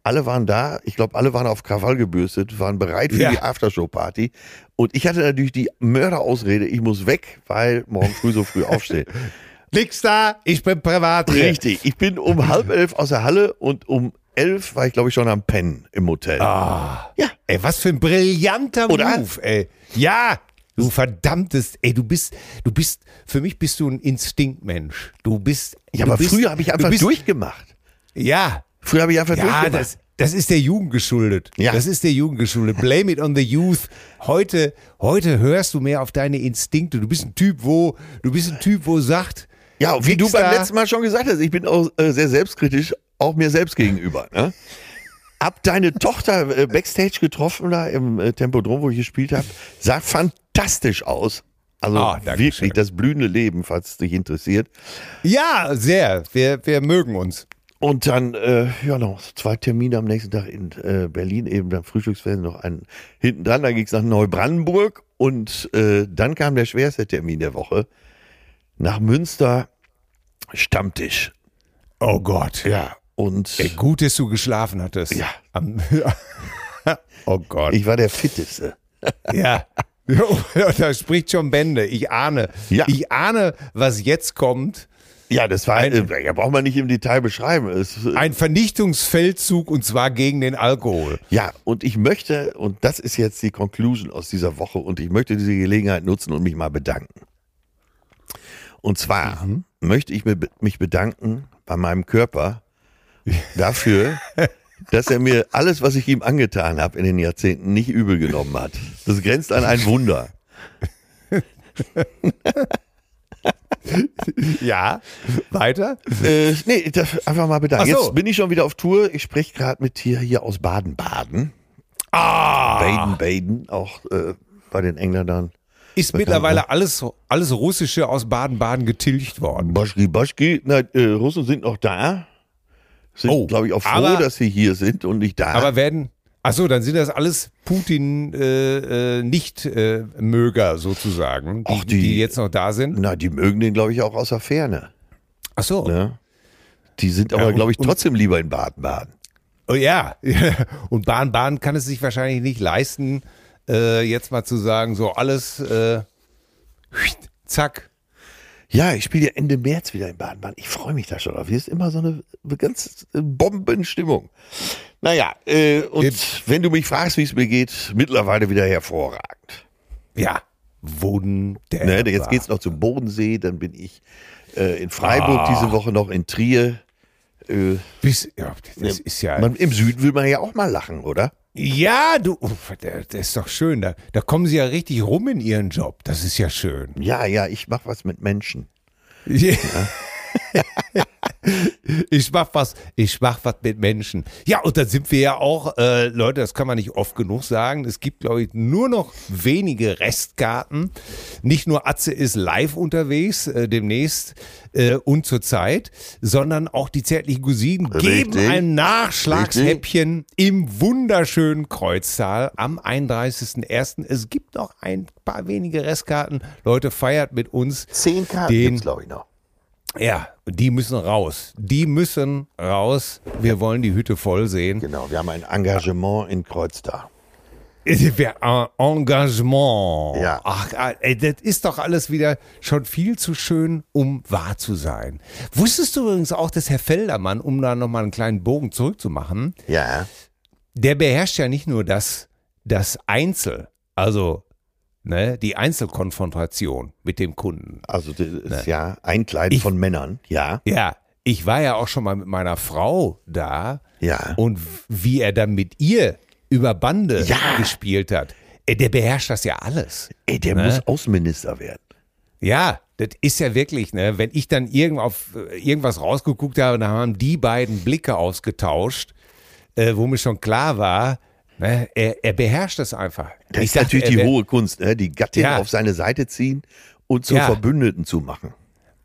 alle waren da. Ich glaube, alle waren auf Krawall gebürstet, waren bereit für Ja. die Aftershow-Party. Und ich hatte natürlich die Mörderausrede, ich muss weg, weil morgen früh so früh aufstehen. Nix da, ich bin privat. Richtig. Ich bin um halb elf aus der Halle und um elf war ich, glaube ich, schon am Pennen im Hotel. Ah. Ja. Ey, was für ein brillanter Oder? Move, ey. Ja, du verdammtes, ey, du bist, du bist, für mich bist du ein Instinktmensch. Du bist. Ja, du aber bist, früher habe ich du einfach bist, durchgemacht. Ja, Früher habe ich einfach ja, durchgemacht. das, das ist der Jugend geschuldet. Ja. Das ist der Jugend geschuldet. Blame it on the youth. Heute, heute hörst du mehr auf deine Instinkte. Du bist ein Typ, wo, du bist ein Typ, wo sagt, Ja, wie du beim letzten Mal schon gesagt hast, ich bin auch äh, sehr selbstkritisch, auch mir selbst gegenüber. Ne? Hab deine Tochter äh, Backstage getroffen da im äh, Tempodrom, wo ich gespielt habe. Sah fantastisch aus. Also Ah, wirklich das blühende Leben, falls es dich interessiert. ja, sehr, wir, wir mögen uns. Und dann, äh, ja, noch zwei Termine am nächsten Tag in äh, Berlin, eben beim Frühstücksfernsehen noch einen hinten dran. Dann ging es nach Neubrandenburg und äh, dann kam der schwerste Termin der Woche. Nach Münster Stammtisch. Oh Gott. Ja, und Ey, gut, dass du geschlafen hattest. Ja. Am, oh Gott. ich war der Fitteste. Ja. da spricht schon Bände. Ich ahne. Ja. Ich ahne, was jetzt kommt. Ja, das war, Ein- äh, ja, braucht man nicht im Detail beschreiben. Es, äh, Ein Vernichtungsfeldzug und zwar gegen den Alkohol. ja, und ich möchte, und das ist jetzt die Conclusion aus dieser Woche, und ich möchte diese Gelegenheit nutzen und mich mal bedanken. Und zwar möchte ich mich bedanken bei meinem Körper dafür, dass er mir alles, was ich ihm angetan habe in den Jahrzehnten, nicht übel genommen hat. Das grenzt an ein Wunder. Ja. Weiter? Äh, nee, einfach mal bedanken. So. Jetzt bin ich schon wieder auf Tour. Ich spreche gerade mit dir hier aus Baden-Baden. Ah. Baden-Baden, auch äh, bei den Engländern. Ist mittlerweile alles, alles Russische aus Baden-Baden getilgt worden. Boschki, Boschki. Na, äh, Russen sind noch da. Sind, Oh, glaube ich, auch froh, aber- dass sie hier sind und nicht da. Aber werden. Achso, dann sind das alles Putin äh, äh, äh, sozusagen, die, Ach, die, die- jetzt noch da sind. Na, die mögen den, glaube ich, auch aus der Ferne. Achso. Ne? Die sind aber, und- glaube ich, und- trotzdem lieber in Baden-Baden. Oh ja, und Bahn-Bahn kann es sich wahrscheinlich nicht leisten, äh, jetzt mal zu sagen, so alles, äh, zack. Ja, ich spiele ja Ende März wieder in Baden-Baden. Ich freue mich da schon drauf. Hier ist immer so eine ganz Bombenstimmung. Naja, äh, und Eben. wenn du mich fragst, wie es mir geht, mittlerweile wieder hervorragend. Ja, wunderbar. Ne, jetzt geht's noch zum Bodensee, dann bin ich äh, in Freiburg Ah. diese Woche noch in Trier. Äh, Bis, ja, das ist ja. man, Im Süden will man ja auch mal lachen, oder? Ja, du, der- das ist doch schön. Da, da kommen sie ja richtig rum in ihren Job. Das ist ja schön. Ja, ja, ich mache was mit Menschen. ich mach was, ich mach was mit Menschen. Ja, und dann sind wir ja auch, äh, Leute, das kann man nicht oft genug sagen. Es gibt, glaube ich, nur noch wenige Restkarten. Nicht nur Atze ist live unterwegs, äh, demnächst äh, und zur Zeit, sondern auch die zärtlichen Cousinen geben Richtig. ein Nachschlagshäppchen im wunderschönen Kreuztal am 31.01. Es gibt noch ein paar wenige Restkarten. Leute, feiert mit uns. Zehn Karten Den- glaube ich, noch. Ja, die müssen raus. Die müssen raus. Wir wollen die Hütte voll sehen. Genau, wir haben ein Engagement in Kreuztal. Wir- äh, Engagement. Ja. Ach, äh, ey, das ist doch alles wieder schon viel zu schön, um wahr zu sein. Wusstest du übrigens auch, dass Herr Feldermann, um da nochmal einen kleinen Bogen zurückzumachen, Ja, der beherrscht ja nicht nur das, das Einzel, also ne, die Einzelkonfrontation mit dem Kunden. Also das ist ja Einkleiden Ich- von Männern, ja. Ja, ich war ja auch schon mal mit meiner Frau da Ja. und wie er dann mit ihr über Bande Ja. gespielt hat. Äh, Der beherrscht das ja alles. Ey, der Ne? muss Außenminister werden. Ja, das ist ja wirklich, ne, wenn ich dann irgend auf äh, irgendwas rausgeguckt habe, dann haben die beiden Blicke ausgetauscht, äh, wo mir schon klar war, ne, er, er beherrscht das einfach. Das Ich ist natürlich die hohe Kunst, ne? die Gattin Ja. auf seine Seite ziehen und zu Ja. Verbündeten zu machen.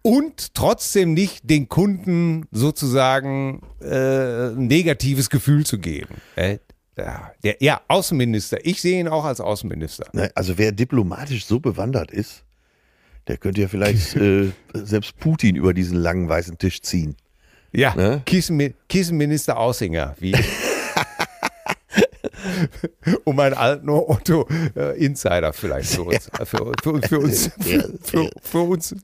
Und trotzdem nicht den Kunden sozusagen äh, ein negatives Gefühl zu geben. Äh, ja, der, ja, Außenminister. Ich sehe ihn auch als Außenminister. Ne? Also wer diplomatisch so bewandert ist, der könnte ja vielleicht äh, selbst Putin über diesen langen weißen Tisch ziehen. Ja, Ne? Kissenmi- Kissenminister Aussinger. Wie um einen alten Otto äh, Insider vielleicht für uns, für, für, für uns, für, für, uns,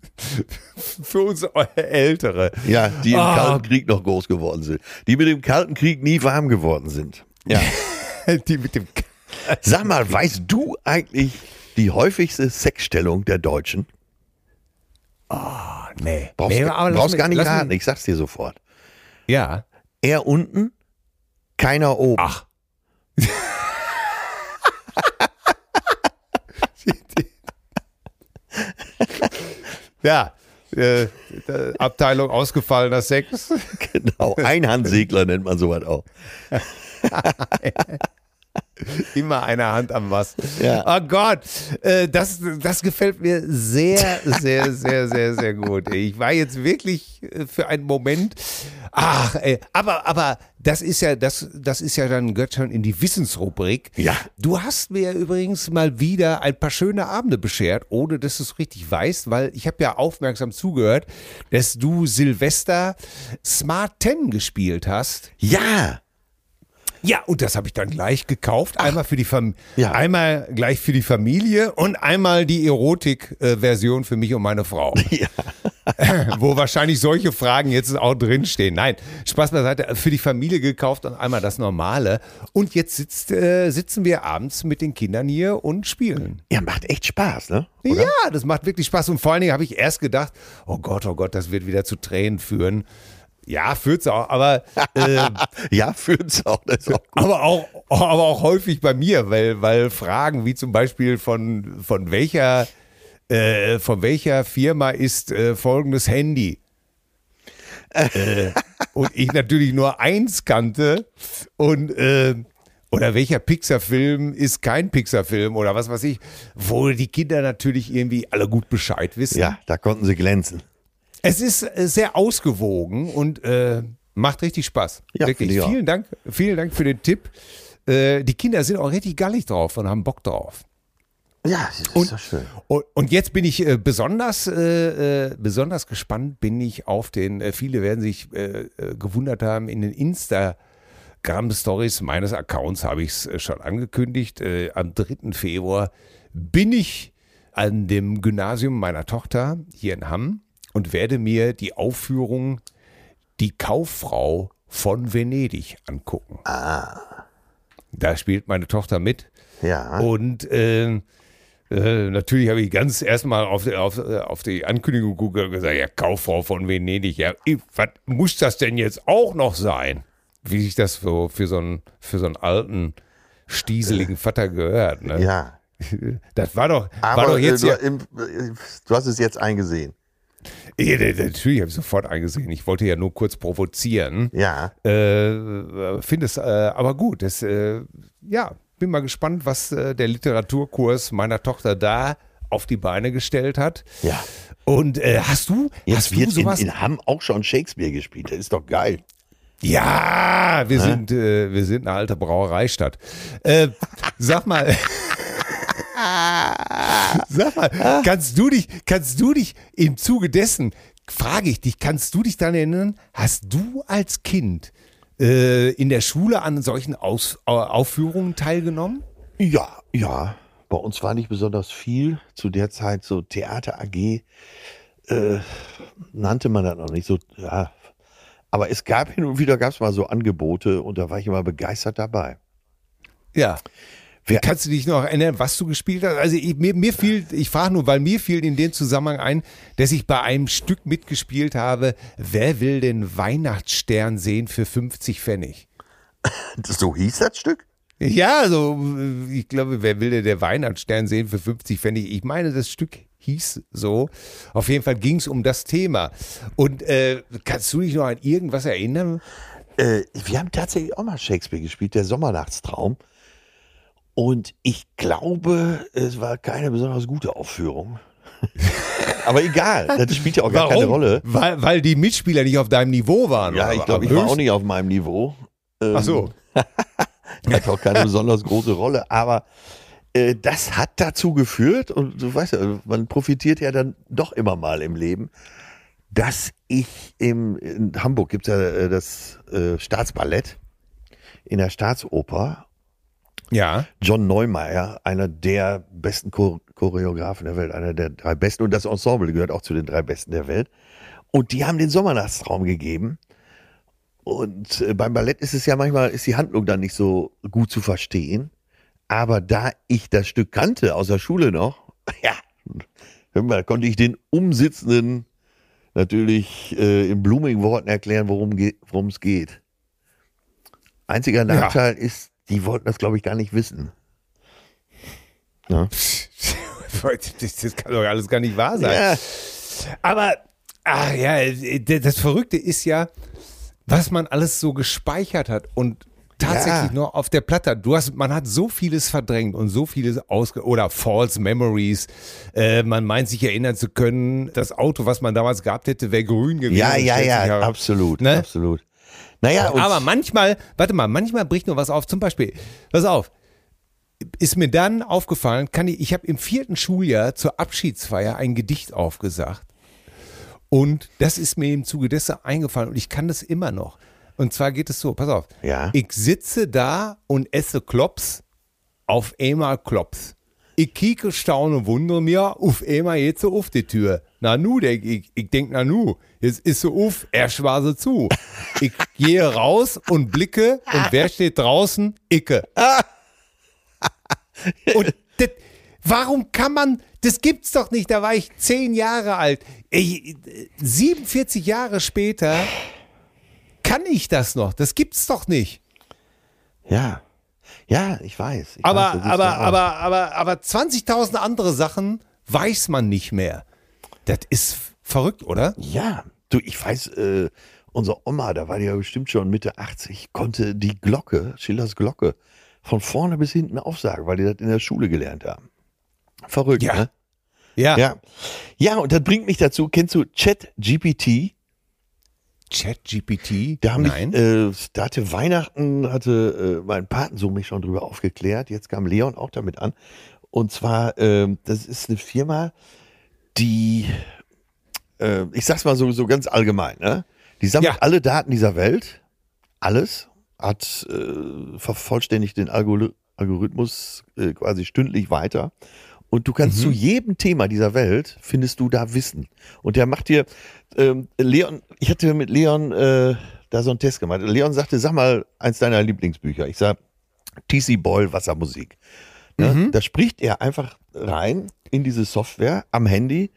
für uns Ältere. Ja, die im Ah. Kalten Krieg noch groß geworden sind. Die mit dem Kalten Krieg nie warm geworden sind. Ja. Die mit dem Sag mal, weißt du eigentlich die häufigste Sexstellung der Deutschen? Nee. Brauchst, nee, brauchst gar nicht raten, ich sag's dir sofort. Ja. Er unten, keiner oben. Ach. Ja. Äh, Abteilung ausgefallener Sex. Genau, Einhandsegler nennt man sowas auch. Immer eine Hand am was. Ja. Oh Gott, äh, das, das gefällt mir sehr, sehr, sehr, sehr, sehr gut. Ich war jetzt wirklich äh, für einen Moment. Ach, ey, aber, aber das ist ja, das, das ist ja dann gehört schon in die Wissensrubrik. Ja. Du hast mir übrigens mal wieder ein paar schöne Abende beschert, ohne dass du es richtig weißt, weil ich habe ja aufmerksam zugehört, dass du Silvester Smart 10 gespielt hast. Ja, Ja, und das habe ich dann gleich gekauft. Einmal für die Fam Ja. einmal gleich für die Familie und einmal die Erotik-Version für mich und meine Frau. Ja. Wo wahrscheinlich solche Fragen jetzt auch drinstehen. Nein, Spaß beiseite, für die Familie gekauft und einmal das Normale. Und jetzt sitzt, äh, sitzen wir abends mit den Kindern hier und spielen. ja, macht echt Spaß, ne? Ja, das macht wirklich Spaß. Und vor allen Dingen habe ich erst gedacht, oh Gott, oh Gott, das wird wieder zu Tränen führen. Ja, führt's auch, aber äh, Ja, fühlt's auch. Auch aber auch, aber auch häufig bei mir, weil, weil Fragen wie zum Beispiel von, von welcher, äh, von welcher Firma ist äh, folgendes Handy? äh, und ich natürlich nur eins kannte und äh, oder welcher Pixar-Film ist kein Pixar-Film oder was weiß ich, wo die Kinder natürlich irgendwie alle gut Bescheid wissen. Ja, da konnten sie glänzen. Es ist äh, sehr ausgewogen und äh, macht richtig Spaß. Ja, Wirklich. auch. Vielen Dank, vielen Dank für den Tipp. Äh, die Kinder sind auch richtig gallig drauf und haben Bock drauf. Ja, das ist doch schön. Und, und jetzt bin ich äh, besonders, äh, äh, besonders gespannt, bin ich auf den, äh, viele werden sich äh, gewundert haben, in den Instagram-Stories meines Accounts habe ich es schon angekündigt. Am 3. Februar bin ich an dem Gymnasium meiner Tochter hier in Hamm und werde mir die Aufführung Die Kauffrau von Venedig angucken. Da spielt meine Tochter mit. Ja. Und äh, äh, natürlich habe ich ganz erstmal auf, auf, auf die Ankündigung geguckt und gesagt, ja, Kauffrau von Venedig, ja, was muss das denn jetzt auch noch sein? Wie sich das für, für, so, einen, für so einen alten, stieseligen Vater gehört. Ne? ja. Das war doch, war Aber doch jetzt äh, ja, du, im, äh, du hast es jetzt eingesehen. Ja, natürlich habe ich sofort eingesehen. Ich wollte ja nur kurz provozieren. Ja. Äh, Finde es äh, aber gut. Das, äh, ja, bin mal gespannt, was äh, der Literaturkurs meiner Tochter da auf die Beine gestellt hat. Ja. Und äh, hast du, Jetzt hast du wird in, sowas? in Hamm auch schon Shakespeare gespielt. Das ist doch geil. ja, wir sind, äh, wir sind eine alte Brauereistadt. Sag mal. Sag mal, kannst du dich, kannst du dich im Zuge dessen, frage ich dich, kannst du dich daran erinnern, hast du als Kind äh, in der Schule an solchen Aus, Au- Aufführungen teilgenommen? Ja, ja. Bei uns war nicht besonders viel. Zu der Zeit so Theater AG äh, nannte man das noch nicht so. Ja. Aber es gab hin und wieder gab es mal so Angebote und da war ich immer begeistert dabei. Ja. Wer- Kannst du dich noch erinnern, was du gespielt hast? Also ich, mir, mir fiel, ich frage nur, weil mir fiel in dem Zusammenhang ein, dass ich bei einem Stück mitgespielt habe, wer will den Weihnachtsstern sehen für 50 Pfennig? So hieß das Stück? Ja, also ich glaube, wer will denn der Weihnachtsstern sehen für 50 Pfennig? Ich meine, das Stück hieß so. Auf jeden Fall ging es um das Thema. Und äh, kannst du dich noch an irgendwas erinnern? Äh, wir haben tatsächlich auch mal Shakespeare gespielt, der Sommernachtstraum. Und ich glaube, es war keine besonders gute Aufführung. Aber egal, das spielt ja auch gar keine Rolle. Weil, weil die Mitspieler nicht auf deinem Niveau waren. Ja, ich glaube, ich war auch nicht auf meinem Niveau. Ähm, Ach so. Hat auch keine besonders große Rolle. Aber äh, das hat dazu geführt, und du weißt ja, man profitiert ja dann doch immer mal im Leben, dass ich im, in Hamburg gibt es ja äh, das äh, Staatsballett in der Staatsoper. Ja. John Neumeier, einer der besten Chor Choreografen der Welt, einer der drei besten. Und das Ensemble gehört auch zu den drei besten der Welt. Und die haben den Sommernachtstraum gegeben. Und äh, beim Ballett ist es ja manchmal, ist die Handlung dann nicht so gut zu verstehen. Aber da ich das Stück kannte aus der Schule noch, ja, mal, konnte ich den Umsitzenden natürlich äh, in blumigen Worten erklären, worum ge- worum es geht. Einziger Nachteil ist, die wollten das, glaube ich, gar nicht wissen. Ja. Das, kann doch alles gar nicht wahr sein. Ja. Aber, ah ja, das Verrückte ist ja, was man alles so gespeichert hat und tatsächlich Ja. nur auf der Platte. hat. Du hast, man hat so vieles verdrängt und so vieles ausge oder false memories. Äh, man meint sich erinnern zu können, das Auto, was man damals gehabt hätte, wäre grün gewesen. Ja, ja, ja, heraus- absolut, Ne? absolut. Naja, Aber manchmal, warte mal, manchmal bricht nur was auf. Zum Beispiel, pass auf, ist mir dann aufgefallen, kann ich, ich habe im vierten Schuljahr zur Abschiedsfeier ein Gedicht aufgesagt. Und das ist mir im Zuge dessen eingefallen und ich kann das immer noch. Und zwar geht es so, pass auf. Ja. Ich sitze da und esse Klops, auf einmal Klops. Ich kieke, staune, wundere mir, auf einmal jetzt so auf die Tür. Na nu, denk ich, ich denk, na nu, jetzt ist so auf, erst war sie zu. Ich gehe raus und blicke und wer steht draußen? Icke. Und das, warum kann man, das gibt's doch nicht, da war ich zehn Jahre alt. Ey, 47 Jahre später kann ich das noch, das gibt's doch nicht. ja. Ja, ich weiß. Ich Aber, weiß, aber, aber, aber, aber 20.000 andere Sachen weiß man nicht mehr. Das ist verrückt, oder? Ja, du, ich weiß, äh, unsere Oma, da war die ja bestimmt schon Mitte 80, konnte die Glocke, Schillers Glocke, von vorne bis hinten aufsagen, weil die das in der Schule gelernt haben. Verrückt, Ja. ne? Ja. Ja. Ja, und das bringt mich dazu, kennst du ChatGPT? ChatGPT? Da Nein. mich, äh, da hatte Weihnachten, hatte äh, mein Patensohn mich schon drüber aufgeklärt. Jetzt kam Leon auch damit an. Und zwar, ähm, das ist eine Firma, die, äh, ich sag's mal so, so ganz allgemein, ne? Die sammelt Ja. alle Daten dieser Welt, alles, hat äh, vervollständigt den Algorith- Algorithmus äh, quasi stündlich weiter. Und du kannst zu jedem Thema dieser Welt, findest du da Wissen. Und der macht dir, ähm, Leon, ich hatte mit Leon äh, da so einen Test gemacht. Leon sagte, sag mal eins deiner Lieblingsbücher. Ich sag, TC Boyle Wassermusik. Ne? Da spricht er einfach rein in diese Software am Handy.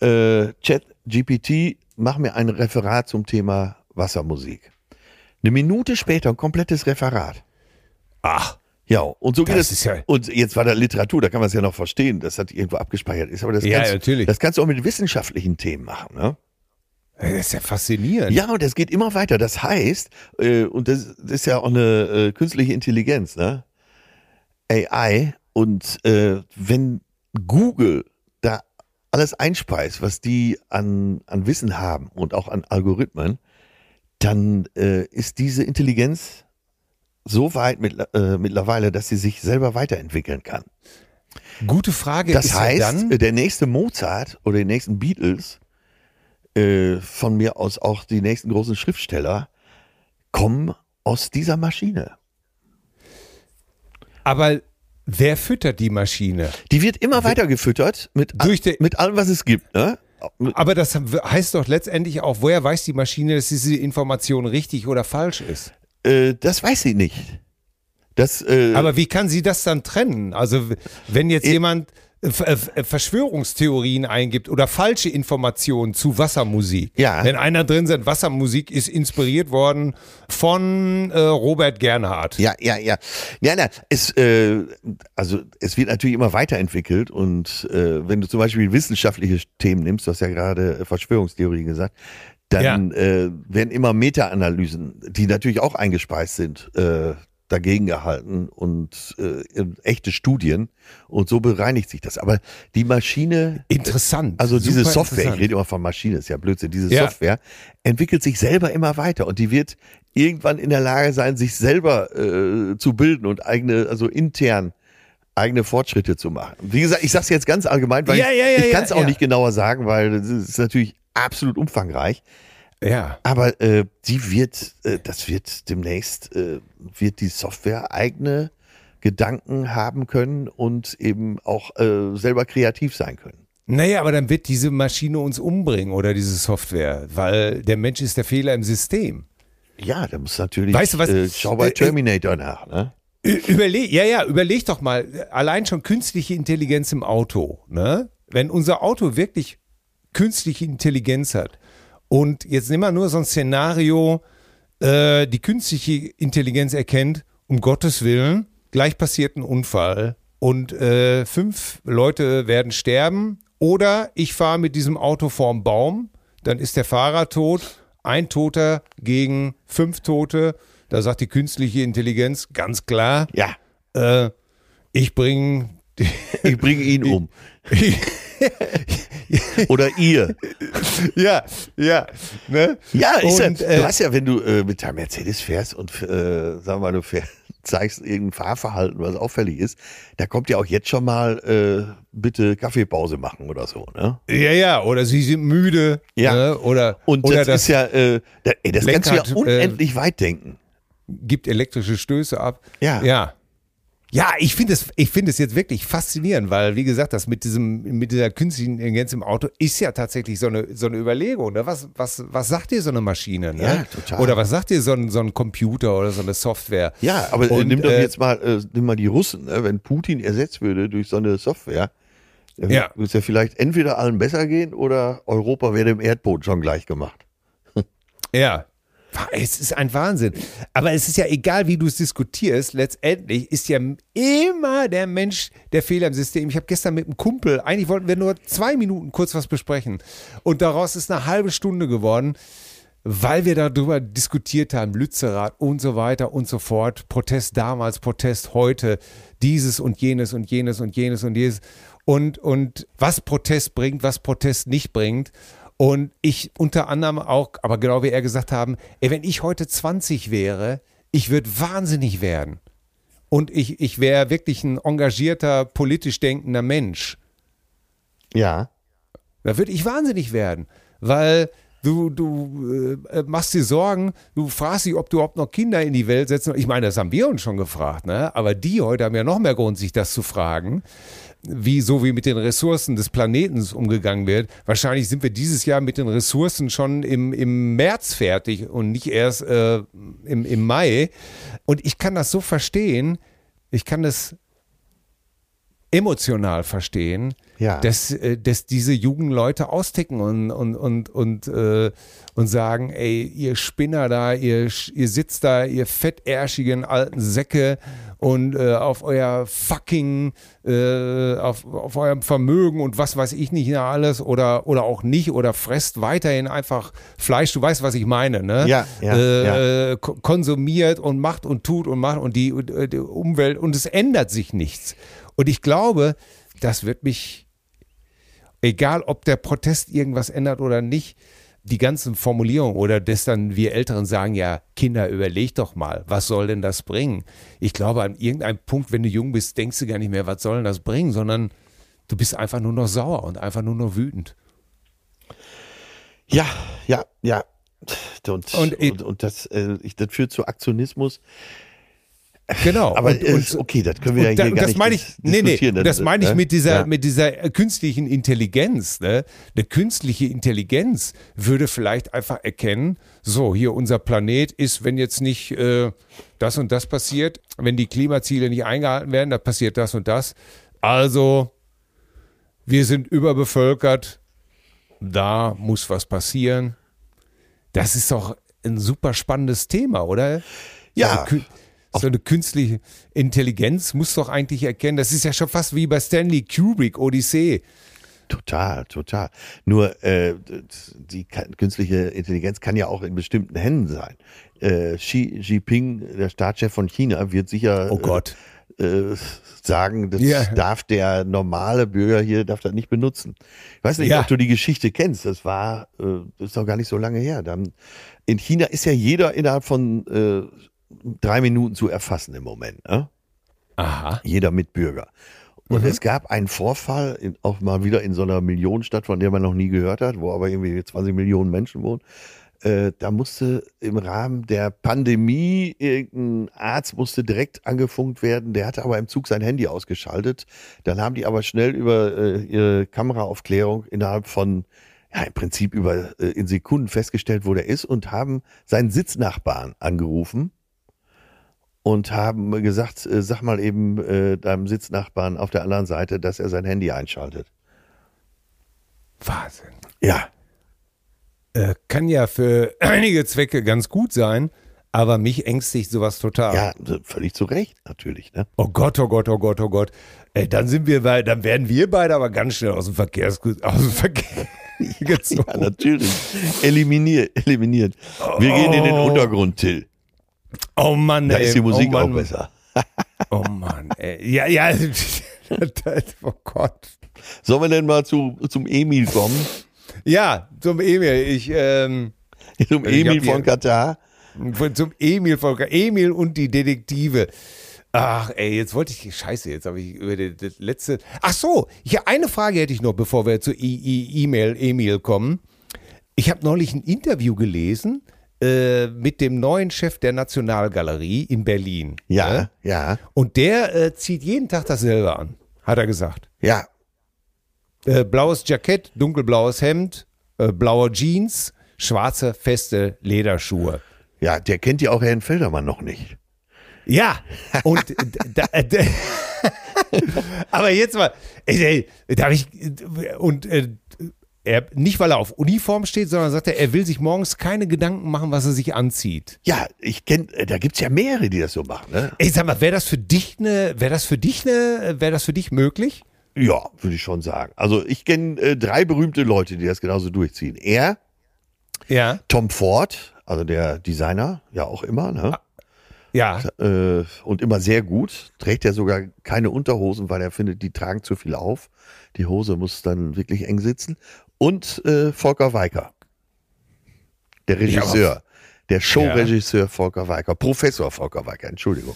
Äh, Chat GPT, mach mir ein Referat zum Thema Wassermusik. Eine Minute später ein komplettes Referat. Ach, Ja, und so geht Das es. ist ja- und jetzt war da Literatur, da kann man es ja noch verstehen, dass das irgendwo abgespeichert ist. Aber das, Ja, kannst, natürlich. das kannst du auch mit wissenschaftlichen Themen machen. Ne? das ist ja faszinierend. Ja, und das geht immer weiter. Das heißt, äh, und das, das ist ja auch eine äh, künstliche Intelligenz, ne? AI. Und äh, wenn Google da alles einspeist, was die an, an Wissen haben und auch an Algorithmen, dann äh, ist diese Intelligenz so weit mit, äh, mittlerweile, dass sie sich selber weiterentwickeln kann. Gute Frage Das ist heißt, ja dann, äh, der nächste Mozart oder die nächsten Beatles, äh, von mir aus auch die nächsten großen Schriftsteller, kommen aus dieser Maschine. aber wer füttert die Maschine? Die wird immer weiter gefüttert mit, all- mit allem, was es gibt. Ne? Aber das heißt doch letztendlich auch, woher weiß die Maschine, dass diese Information richtig oder falsch ist? Äh, das weiß sie nicht. Das, äh, Aber wie kann sie das dann trennen? Also wenn jetzt jemand äh, Ver- äh, Verschwörungstheorien eingibt oder falsche Informationen zu Wassermusik. Ja. Wenn einer drin sind, Wassermusik ist inspiriert worden von äh, Robert Gernhardt. Ja, ja, ja. Ja, na, es, äh, also es wird natürlich immer weiterentwickelt und äh, wenn du zum Beispiel wissenschaftliche Themen nimmst, du hast ja gerade äh, Verschwörungstheorie gesagt, dann äh, werden immer Meta-Analysen, die natürlich auch eingespeist sind, äh, dagegen gehalten und äh, echte Studien und so bereinigt sich das. Aber die Maschine Interessant. also diese Software, ich rede immer von Maschine, ist ja Blödsinn, diese Ja. Software entwickelt sich selber immer weiter und die wird irgendwann in der Lage sein, sich selber äh, zu bilden und eigene, also intern eigene Fortschritte zu machen. Wie gesagt, ich sage es jetzt ganz allgemein, weil Ja, ich, ja, ja, ich kann es ja, auch ja. nicht genauer sagen, weil das ist natürlich absolut umfangreich. Ja. Aber äh, die wird, äh, das wird demnächst, äh, wird die Software eigene Gedanken haben können und eben auch äh, selber kreativ sein können. Naja, aber dann wird diese Maschine uns umbringen oder diese Software, weil der Mensch ist der Fehler im System. Ja, da muss natürlich. Weißt du was? Äh, schau bei Äh, äh, Terminator nach, ne? Überleg, ja, ja, überleg doch mal, allein schon künstliche Intelligenz im Auto, ne? Wenn unser Auto wirklich künstliche Intelligenz hat. Und jetzt nimm mal nur so ein Szenario, äh, die künstliche Intelligenz erkennt, um Gottes Willen, gleich passiert ein Unfall und äh, fünf Leute werden sterben oder ich fahre mit diesem Auto vorm Baum, dann ist der Fahrer tot, ein Toter gegen fünf Tote, da sagt die künstliche Intelligenz ganz klar, Ja, äh, ich bringe ich bringe ihn um. Oder ihr. ja, ja, ne? Ja, ist Und, ja, äh, du hast ja, wenn du äh, mit deinem Mercedes fährst und äh, sagen wir mal, du fährst, zeigst irgendein Fahrverhalten, was auffällig ist, da kommt ja auch jetzt schon mal äh, bitte Kaffeepause machen oder so, ne? Ja, ja, oder sie sind müde. Ja. Ne? Oder, Und oder das, das ist ja, äh, das kannst du ja Lenkrad, äh, unendlich weit denken. gibt elektrische Stöße ab. Ja. Ja. Ja, ich finde es, ich finde es jetzt wirklich faszinierend, weil, wie gesagt, das mit diesem, mit dieser künstlichen Intelligenz im Auto ist ja tatsächlich so eine, so eine Überlegung. Ne? Was, was, was sagt dir so eine Maschine? Ne? Ja, total. Oder was sagt dir so ein, so ein Computer oder so eine Software? Ja, aber äh, Und, nimm doch äh, jetzt mal, äh, nimm mal die Russen, ne? wenn Putin ersetzt würde durch so eine Software, dann Ja. würde es ja vielleicht entweder allen besser gehen oder Europa wäre dem Erdboden schon gleich gemacht. Ja. Es ist ein Wahnsinn. Aber es ist ja egal, wie du es diskutierst, letztendlich ist ja immer der Mensch der Fehler im System. Ich habe gestern mit einem Kumpel, eigentlich wollten wir nur zwei Minuten kurz was besprechen. Und daraus ist eine halbe Stunde geworden, weil wir darüber diskutiert haben, Lützerath und so weiter und so fort. Protest damals, Protest heute, dieses und jenes und jenes und jenes und jenes. Und, und was Protest bringt, was Protest nicht bringt. Und ich unter anderem auch, aber genau wie er gesagt haben, ey, wenn ich heute 20 wäre, ich würde wahnsinnig werden. Und ich, ich wäre wirklich ein engagierter, politisch denkender Mensch. Ja. Da würde ich wahnsinnig werden, weil du, du äh, machst dir Sorgen, du fragst dich, ob du überhaupt noch Kinder in die Welt setzen. Ich meine, das haben wir uns schon gefragt, ne? aber die heute haben ja noch mehr Grund, sich das zu fragen, wie so wie mit den Ressourcen des Planeten umgegangen wird. Wahrscheinlich sind wir dieses Jahr mit den Ressourcen schon im, im März fertig und nicht erst äh, im, im Mai. Und ich kann das so verstehen, ich kann das emotional verstehen, Ja. dass, äh, dass diese jungen Leute austicken und, und, und, und, äh, und sagen, ey, ihr Spinner da, ihr, ihr sitzt da, ihr fettärschigen alten Säcke und äh, auf euer fucking, äh, auf, auf eurem Vermögen und was weiß ich nicht mehr alles oder, oder auch nicht oder fresst weiterhin einfach Fleisch, du weißt, was ich meine, ne? Ja, ja, äh, ko- konsumiert und macht und tut und macht und die, äh, die Umwelt und es ändert sich nichts. Und ich glaube, das wird mich, egal ob der Protest irgendwas ändert oder nicht, die ganzen Formulierungen oder das dann wir Älteren sagen, ja, Kinder, überleg doch mal, was soll denn das bringen? Ich glaube, an irgendeinem Punkt, wenn du jung bist, denkst du gar nicht mehr, was soll denn das bringen, sondern du bist einfach nur noch sauer und einfach nur noch wütend. Ja, ja, ja. Und, Und- und, und, das, äh, das führt zu Aktionismus. Genau. Aber Und- und- okay, das können wir ja da, hier gar das nicht meine ich, nee, nee, das meine ich ne? mit dieser, Ja. mit dieser künstlichen Intelligenz. Ne? Eine künstliche Intelligenz würde vielleicht einfach erkennen, so, hier unser Planet ist, wenn jetzt nicht äh, das und das passiert, wenn die Klimaziele nicht eingehalten werden, da passiert das und das. Also, wir sind überbevölkert, da muss was passieren. Das ist doch ein super spannendes Thema, oder? Ja. So eine, kü- so eine künstliche Intelligenz muss doch eigentlich erkennen, das ist ja schon fast wie bei Stanley Kubrick, Odyssee. Total, total. Nur äh, die künstliche Intelligenz kann ja auch in bestimmten Händen sein. Äh, Xi Jinping, der Staatschef von China, wird sicher Oh Gott. Äh, äh, sagen, das Ja. darf der normale Bürger hier darf das nicht benutzen. Ich weiß nicht, Ja. ob du die Geschichte kennst. Das war, äh, das ist doch gar nicht so lange her. Dann, in China ist ja jeder innerhalb von äh, drei Minuten zu erfassen im Moment. Ne? Aha. jeder Mitbürger. Und es gab einen Vorfall, in, auch mal wieder in so einer Millionenstadt, von der man noch nie gehört hat, wo aber irgendwie 20 Millionen Menschen wohnen. Äh, da musste im Rahmen der Pandemie irgendein Arzt musste direkt angefunkt werden. Der hatte aber im Zug sein Handy ausgeschaltet. Dann haben die aber schnell über äh, ihre Kameraaufklärung innerhalb von ja, im Prinzip über äh, in Sekunden festgestellt, wo der ist und haben seinen Sitznachbarn angerufen und haben gesagt, äh, sag mal eben äh, deinem Sitznachbarn auf der anderen Seite, dass er sein Handy einschaltet. Wahnsinn. Ja, Äh, kann ja für einige Zwecke ganz gut sein, aber mich ängstigt sowas total. ja, völlig zu Recht natürlich. Ne? Oh Gott, oh Gott, oh Gott, oh Gott. Ey, dann sind wir bei, dann werden wir beide aber ganz schnell aus dem Verkehrs, aus dem Verkehr gezogen. Ja, natürlich. Eliminiert, eliminiert. Wir gehen in den Untergrund, Till. Oh Mann, Da ey. ist die Musik oh Mann. auch besser. Oh Mann, ey. Ja, ja. oh Gott. Sollen wir denn mal zu, zum Emil kommen? Ja, zum Emil. Ich, ähm, Zum Ich Emil hier- von Katar? von- zum Emil Volker. Emil und die Detektive. Ach, ey, jetzt wollte ich, scheiße, jetzt habe ich über das, das letzte. Ach so, hier eine Frage hätte ich noch, bevor wir zu E- E- E-Mail, Emil kommen. Ich habe neulich ein Interview gelesen äh, mit dem neuen Chef der Nationalgalerie in Berlin. Ja, Ne? ja, Und der äh, zieht jeden Tag dasselbe an, hat er gesagt. ja. Äh, blaues Jackett, dunkelblaues Hemd, äh, blaue Jeans, schwarze, feste Lederschuhe. Ja, der kennt ja auch Herrn Feldermann noch nicht. Ja, und da, äh, d- aber jetzt mal, ey, ey, da hab ich, und äh, er, nicht weil er auf Uniform steht, sondern sagt er, er will sich morgens keine Gedanken machen, was er sich anzieht. Ja, ich kenne, da gibt's ja mehrere, die das so machen. Ne? Ey, sag mal, wäre das für dich eine, wäre das für dich eine, wäre das für dich möglich? Ja, würde ich schon sagen. Also ich kenne äh, drei berühmte Leute, die das genauso durchziehen. Er, Ja. Tom Ford, also der Designer, ja auch immer, ne? Ja. Äh, und immer sehr gut. Trägt er sogar keine Unterhosen, weil er findet, die tragen zu viel auf. Die Hose muss dann wirklich eng sitzen. Und äh, Volker Weicker, der Regisseur, der Showregisseur Volker Weicker, Professor Volker Weicker, Entschuldigung.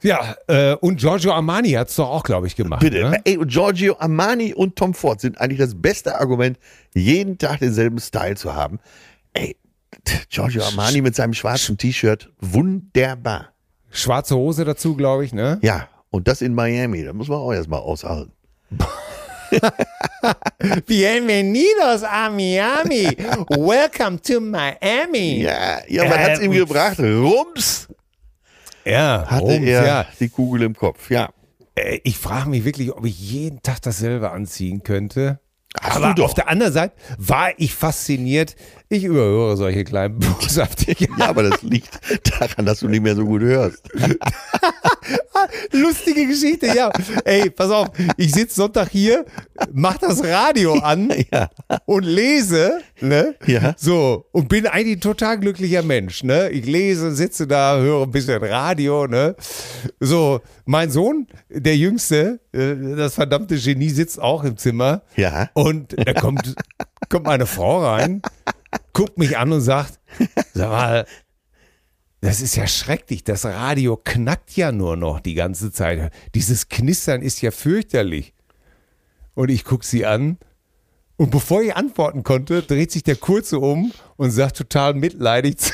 Ja, äh, und Giorgio Armani hat's doch auch, glaube ich, gemacht. Bitte, Ne? ey, und Giorgio Armani und Tom Ford sind eigentlich das beste Argument, jeden Tag denselben Style zu haben. Ey, Giorgio Armani mit seinem schwarzen T-Shirt, wunderbar. Schwarze Hose dazu, glaube ich, ne? Ja, und das in Miami, da muss man auch erstmal aushalten. Bienvenidos a Miami. Welcome to Miami. Ja, ja, was Äh, hat's ihm gebracht? Rums Ja, hatte Rums, er ja. die Kugel im Kopf. Ja, Äh, Ich frage mich wirklich, ob ich jeden Tag dasselbe anziehen könnte. Hast Aber du doch. auf der anderen Seite war ich fasziniert. Ich überhöre solche kleinen boshaftigen, ja, aber das liegt daran, dass du nicht mehr so gut hörst. lustige Geschichte. Ja, ey, pass auf, ich sitze Sonntag hier, mach das Radio an Ja. und lese, ne? Ja. So, und bin eigentlich ein total glücklicher Mensch, ne? Ich lese, sitze da, höre ein bisschen Radio, ne? So, mein Sohn, der Jüngste, äh, das verdammte Genie, sitzt auch im Zimmer. Ja. Und da kommt, kommt meine Frau rein, guckt mich an und sagt, sag mal, das ist ja schrecklich. Das Radio knackt ja nur noch die ganze Zeit. Dieses Knistern ist ja fürchterlich. Und ich gucke sie an. Und bevor ich antworten konnte, dreht sich der Kurze um und sagt total mitleidig zu,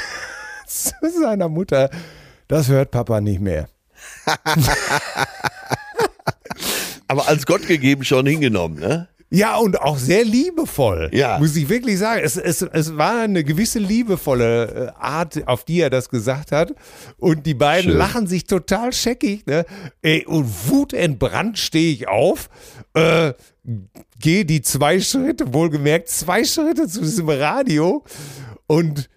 zu seiner Mutter, das hört Papa nicht mehr. Aber als Gott gegeben schon hingenommen, ne? Ja, und auch sehr liebevoll. Ja. Muss ich wirklich sagen. Es, es, es war eine gewisse liebevolle äh, Art, auf die er das gesagt hat. Und die beiden Schön. lachen sich total scheckig. Ne? Und wutentbrannt stehe ich auf, äh, gehe die zwei Schritte, wohlgemerkt zwei Schritte zu diesem Radio und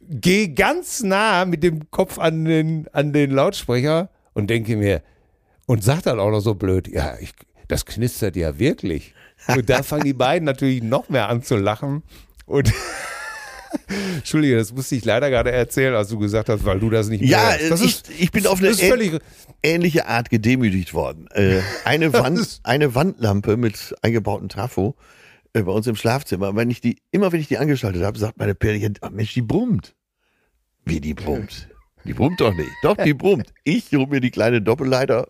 gehe ganz nah mit dem Kopf an den, an den Lautsprecher und denke mir, und sag dann auch noch so blöd, ja, ich, das knistert ja wirklich. Und da fangen die beiden natürlich noch mehr an zu lachen. Und Entschuldige, das musste ich leider gerade erzählen, als du gesagt hast, weil du das nicht Ja, mehr hörst. Das ich, ist, ich bin auf eine das ist ä- völlig, ähnliche Art gedemütigt worden. Äh, eine, Wand, eine Wandlampe mit eingebautem Trafo äh, bei uns im Schlafzimmer. Wenn ich die, immer wenn ich die angeschaltet habe, sagt meine Perle, oh Mensch, die brummt. Wie die brummt? Die brummt doch nicht. Doch, die brummt. Ich hole mir die kleine Doppelleiter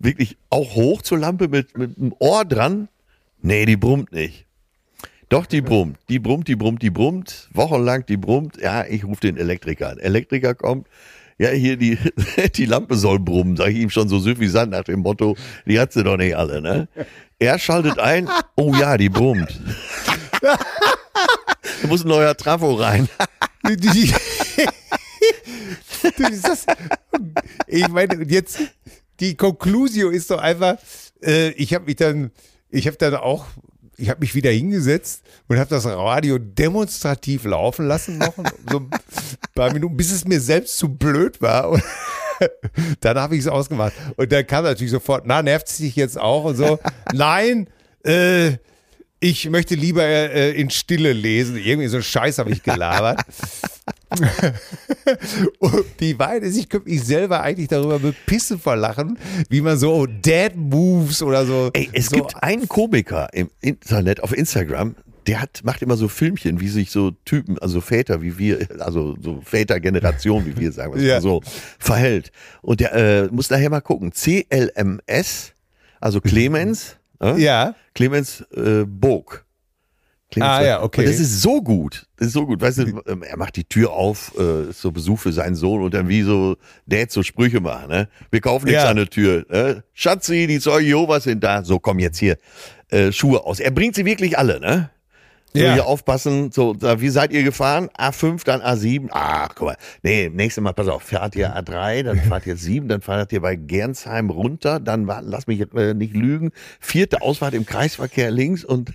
wirklich auch hoch zur Lampe mit, mit einem Ohr dran. Nee, die brummt nicht. Doch, die brummt. Die brummt, die brummt, die brummt. Wochenlang, die brummt. Ja, ich rufe den Elektriker an. Elektriker kommt. Ja, hier, die, die Lampe soll brummen, sage ich ihm schon so süffisant nach dem Motto, die hat sie doch nicht alle, ne? Er schaltet ein, oh ja, die brummt. da muss ein neuer Trafo rein. ich meine, jetzt, die Conclusio ist doch einfach, äh, ich habe mich dann, ich habe dann auch, ich habe mich wieder hingesetzt und habe das Radio demonstrativ laufen lassen noch so ein paar Minuten, bis es mir selbst zu blöd war. Und dann habe ich es ausgemacht. Und dann kam natürlich sofort, na, nervt es dich jetzt auch? Und so, nein, äh, ich möchte lieber äh, in Stille lesen. Irgendwie so einen Scheiß habe ich gelabert. Und die beiden, ich könnte mich selber eigentlich darüber bepissen vor Lachen, wie man so Dead Moves oder so. Ey, es so, gibt einen Komiker im Internet, auf Instagram, der hat, macht immer so Filmchen, wie sich so Typen, also Väter wie wir, also so Vätergeneration, wie wir sagen, Ja. so verhält. Und der äh, muss nachher mal gucken. CLMS, also Clemens, äh? Ja, Clemens äh, Bog. Clemens Ah, ja, okay. Und das ist so gut. Das ist so gut. Weißt du, ähm, er macht die Tür auf, äh, ist so Besuch für seinen Sohn und dann wie so Dad so Sprüche machen, ne? Wir kaufen nichts Ja. an der Tür. Ne? Schatzi, die Zeuge Jehovas sind da. So, komm jetzt hier. Äh, Schuhe aus. Er bringt sie wirklich alle, ne? So, Ja. hier aufpassen. So, da, wie seid ihr gefahren? A5, dann A7. Ach, guck mal. Nee, nächstes Mal, pass auf, fahrt ihr A3, dann fahrt ihr 7, dann fahrt ihr bei Gernsheim runter, dann lass mich jetzt, äh, nicht lügen, vierte Ausfahrt im Kreisverkehr links und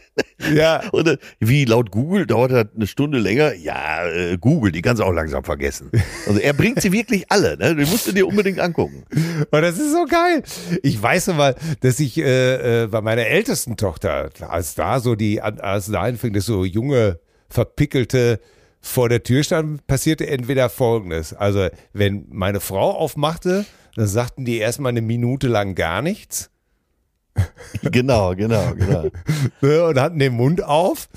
ja. und äh, wie laut Google dauert das eine Stunde länger? Ja, äh, Google, die kannst du auch langsam vergessen. Also er bringt sie wirklich alle, ne? Die musst du dir unbedingt angucken. Und das ist so geil. Ich weiß mal, dass ich äh, äh, bei meiner ältesten Tochter, als da so die, als da anfing, dass so junge, verpickelte vor der Tür standen, passierte entweder Folgendes. Also, wenn meine Frau aufmachte, dann sagten die erstmal eine Minute lang gar nichts. Genau, genau, genau. ne, und hatten den Mund auf.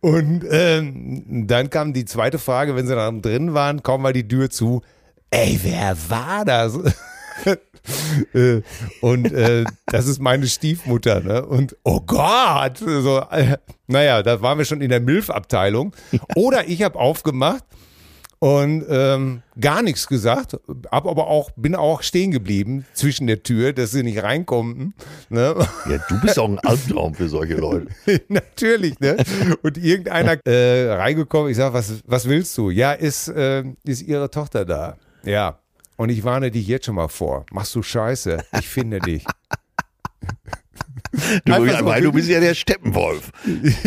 Und ähm, dann kam die zweite Frage, wenn sie dann drin waren, kaum mal die Tür zu. Ey, wer war das? Äh, und äh, das ist meine Stiefmutter, ne? Und oh Gott, so, äh, naja, da waren wir schon in der Milf-Abteilung. Oder ich habe aufgemacht und ähm, gar nichts gesagt, hab aber auch bin auch stehen geblieben zwischen der Tür, dass sie nicht reinkommen. Ne? Ja, du bist auch ein Albtraum für solche Leute. Natürlich, ne? Und irgendeiner äh, reingekommen, ich sag, was, was willst du? Ja, ist, äh, ist ihre Tochter da. Ja. Und ich warne dich jetzt schon mal vor. Machst du Scheiße? Ich finde dich. Du, weil du bist ja der Steppenwolf.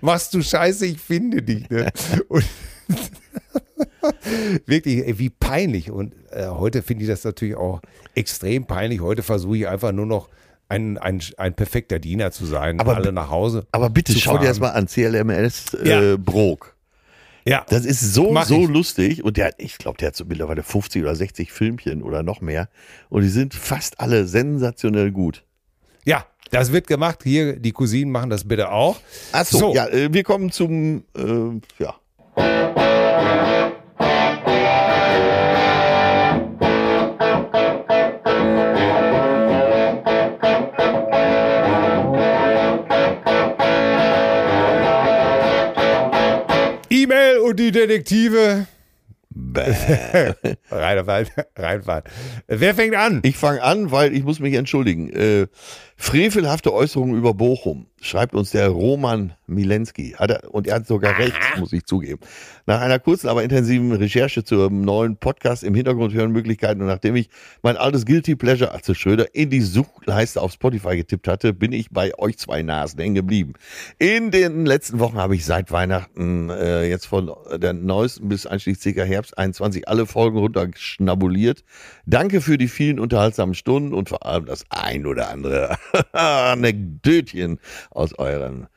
Machst du Scheiße? Ich finde dich. Ne? Und Wirklich, ey, wie peinlich. Und äh, heute finde ich das natürlich auch extrem peinlich. Heute versuche ich einfach nur noch ein, ein, ein perfekter Diener zu sein, Aber- alle nach Hause. Aber bitte schau dir fahren. das mal an, CLMS äh, Ja. Brok. Ja, Das ist so, Mach so ich. lustig. Und der ich glaube, der hat so mittlerweile 50 oder 60 Filmchen oder noch mehr. Und die sind fast alle sensationell gut. ja, das wird gemacht. Hier, die Cousinen machen das bitte auch. Achso, So. ja, äh, wir kommen zum, äh, ja. E-Mail und die Detektive. Bäh. Reinfahren. Reinfahren. Wer fängt an? Ich fange an, weil ich muss mich entschuldigen. Äh, frevelhafte Äußerungen über Bochum, schreibt uns der Roman Milensky. Er, und er hat sogar recht, muss ich zugeben. Nach einer kurzen, aber intensiven Recherche zum neuen Podcast im Hintergrund hören Möglichkeiten und nachdem ich mein altes Guilty Pleasure Atze Schröder in die Suchleiste auf Spotify getippt hatte, bin ich bei euch zwei Nasen hängen geblieben. In den letzten Wochen habe ich seit Weihnachten äh, jetzt von der neuesten bis einschließlich circa Herbst 21 alle Folgen runterschnabuliert. Danke für die vielen unterhaltsamen Stunden und vor allem das ein oder andere Anekdötchen aus euren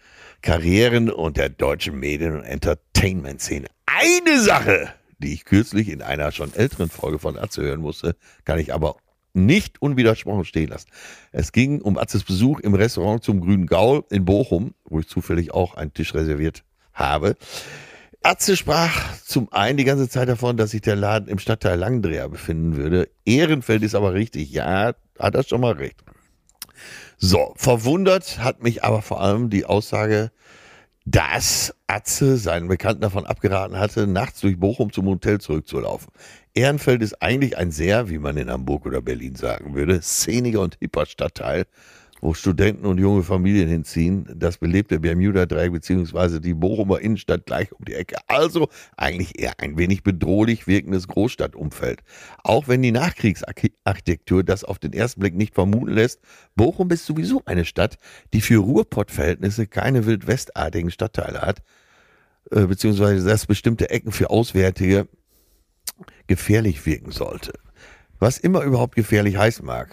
Karrieren und der deutschen Medien- und Entertainment-Szene. Eine Sache, die ich kürzlich in einer schon älteren Folge von Atze hören musste, kann ich aber nicht unwidersprochen stehen lassen. Es ging um Atzes Besuch im Restaurant zum Grünen Gaul in Bochum, wo ich zufällig auch einen Tisch reserviert habe. Atze sprach zum einen die ganze Zeit davon, dass sich der Laden im Stadtteil Langdreher befinden würde. Ehrenfeld ist aber richtig. Ja, hat er schon mal recht. So, verwundert hat mich aber vor allem die Aussage, dass Atze seinen Bekannten davon abgeraten hatte, nachts durch Bochum zum Hotel zurückzulaufen. Ehrenfeld ist eigentlich ein sehr, wie man in Hamburg oder Berlin sagen würde, szeniger und hipper Stadtteil, wo Studenten und junge Familien hinziehen, das belebte Bermuda-Dreieck beziehungsweise die Bochumer Innenstadt gleich um die Ecke. Also eigentlich eher ein wenig bedrohlich wirkendes Großstadtumfeld. Auch wenn die Nachkriegsarchitektur das auf den ersten Blick nicht vermuten lässt, Bochum ist sowieso eine Stadt, die für Ruhrpott-Verhältnisse keine wildwestartigen Stadtteile hat, äh, beziehungsweise dass bestimmte Ecken für Auswärtige gefährlich wirken sollte. Was immer überhaupt gefährlich heißen mag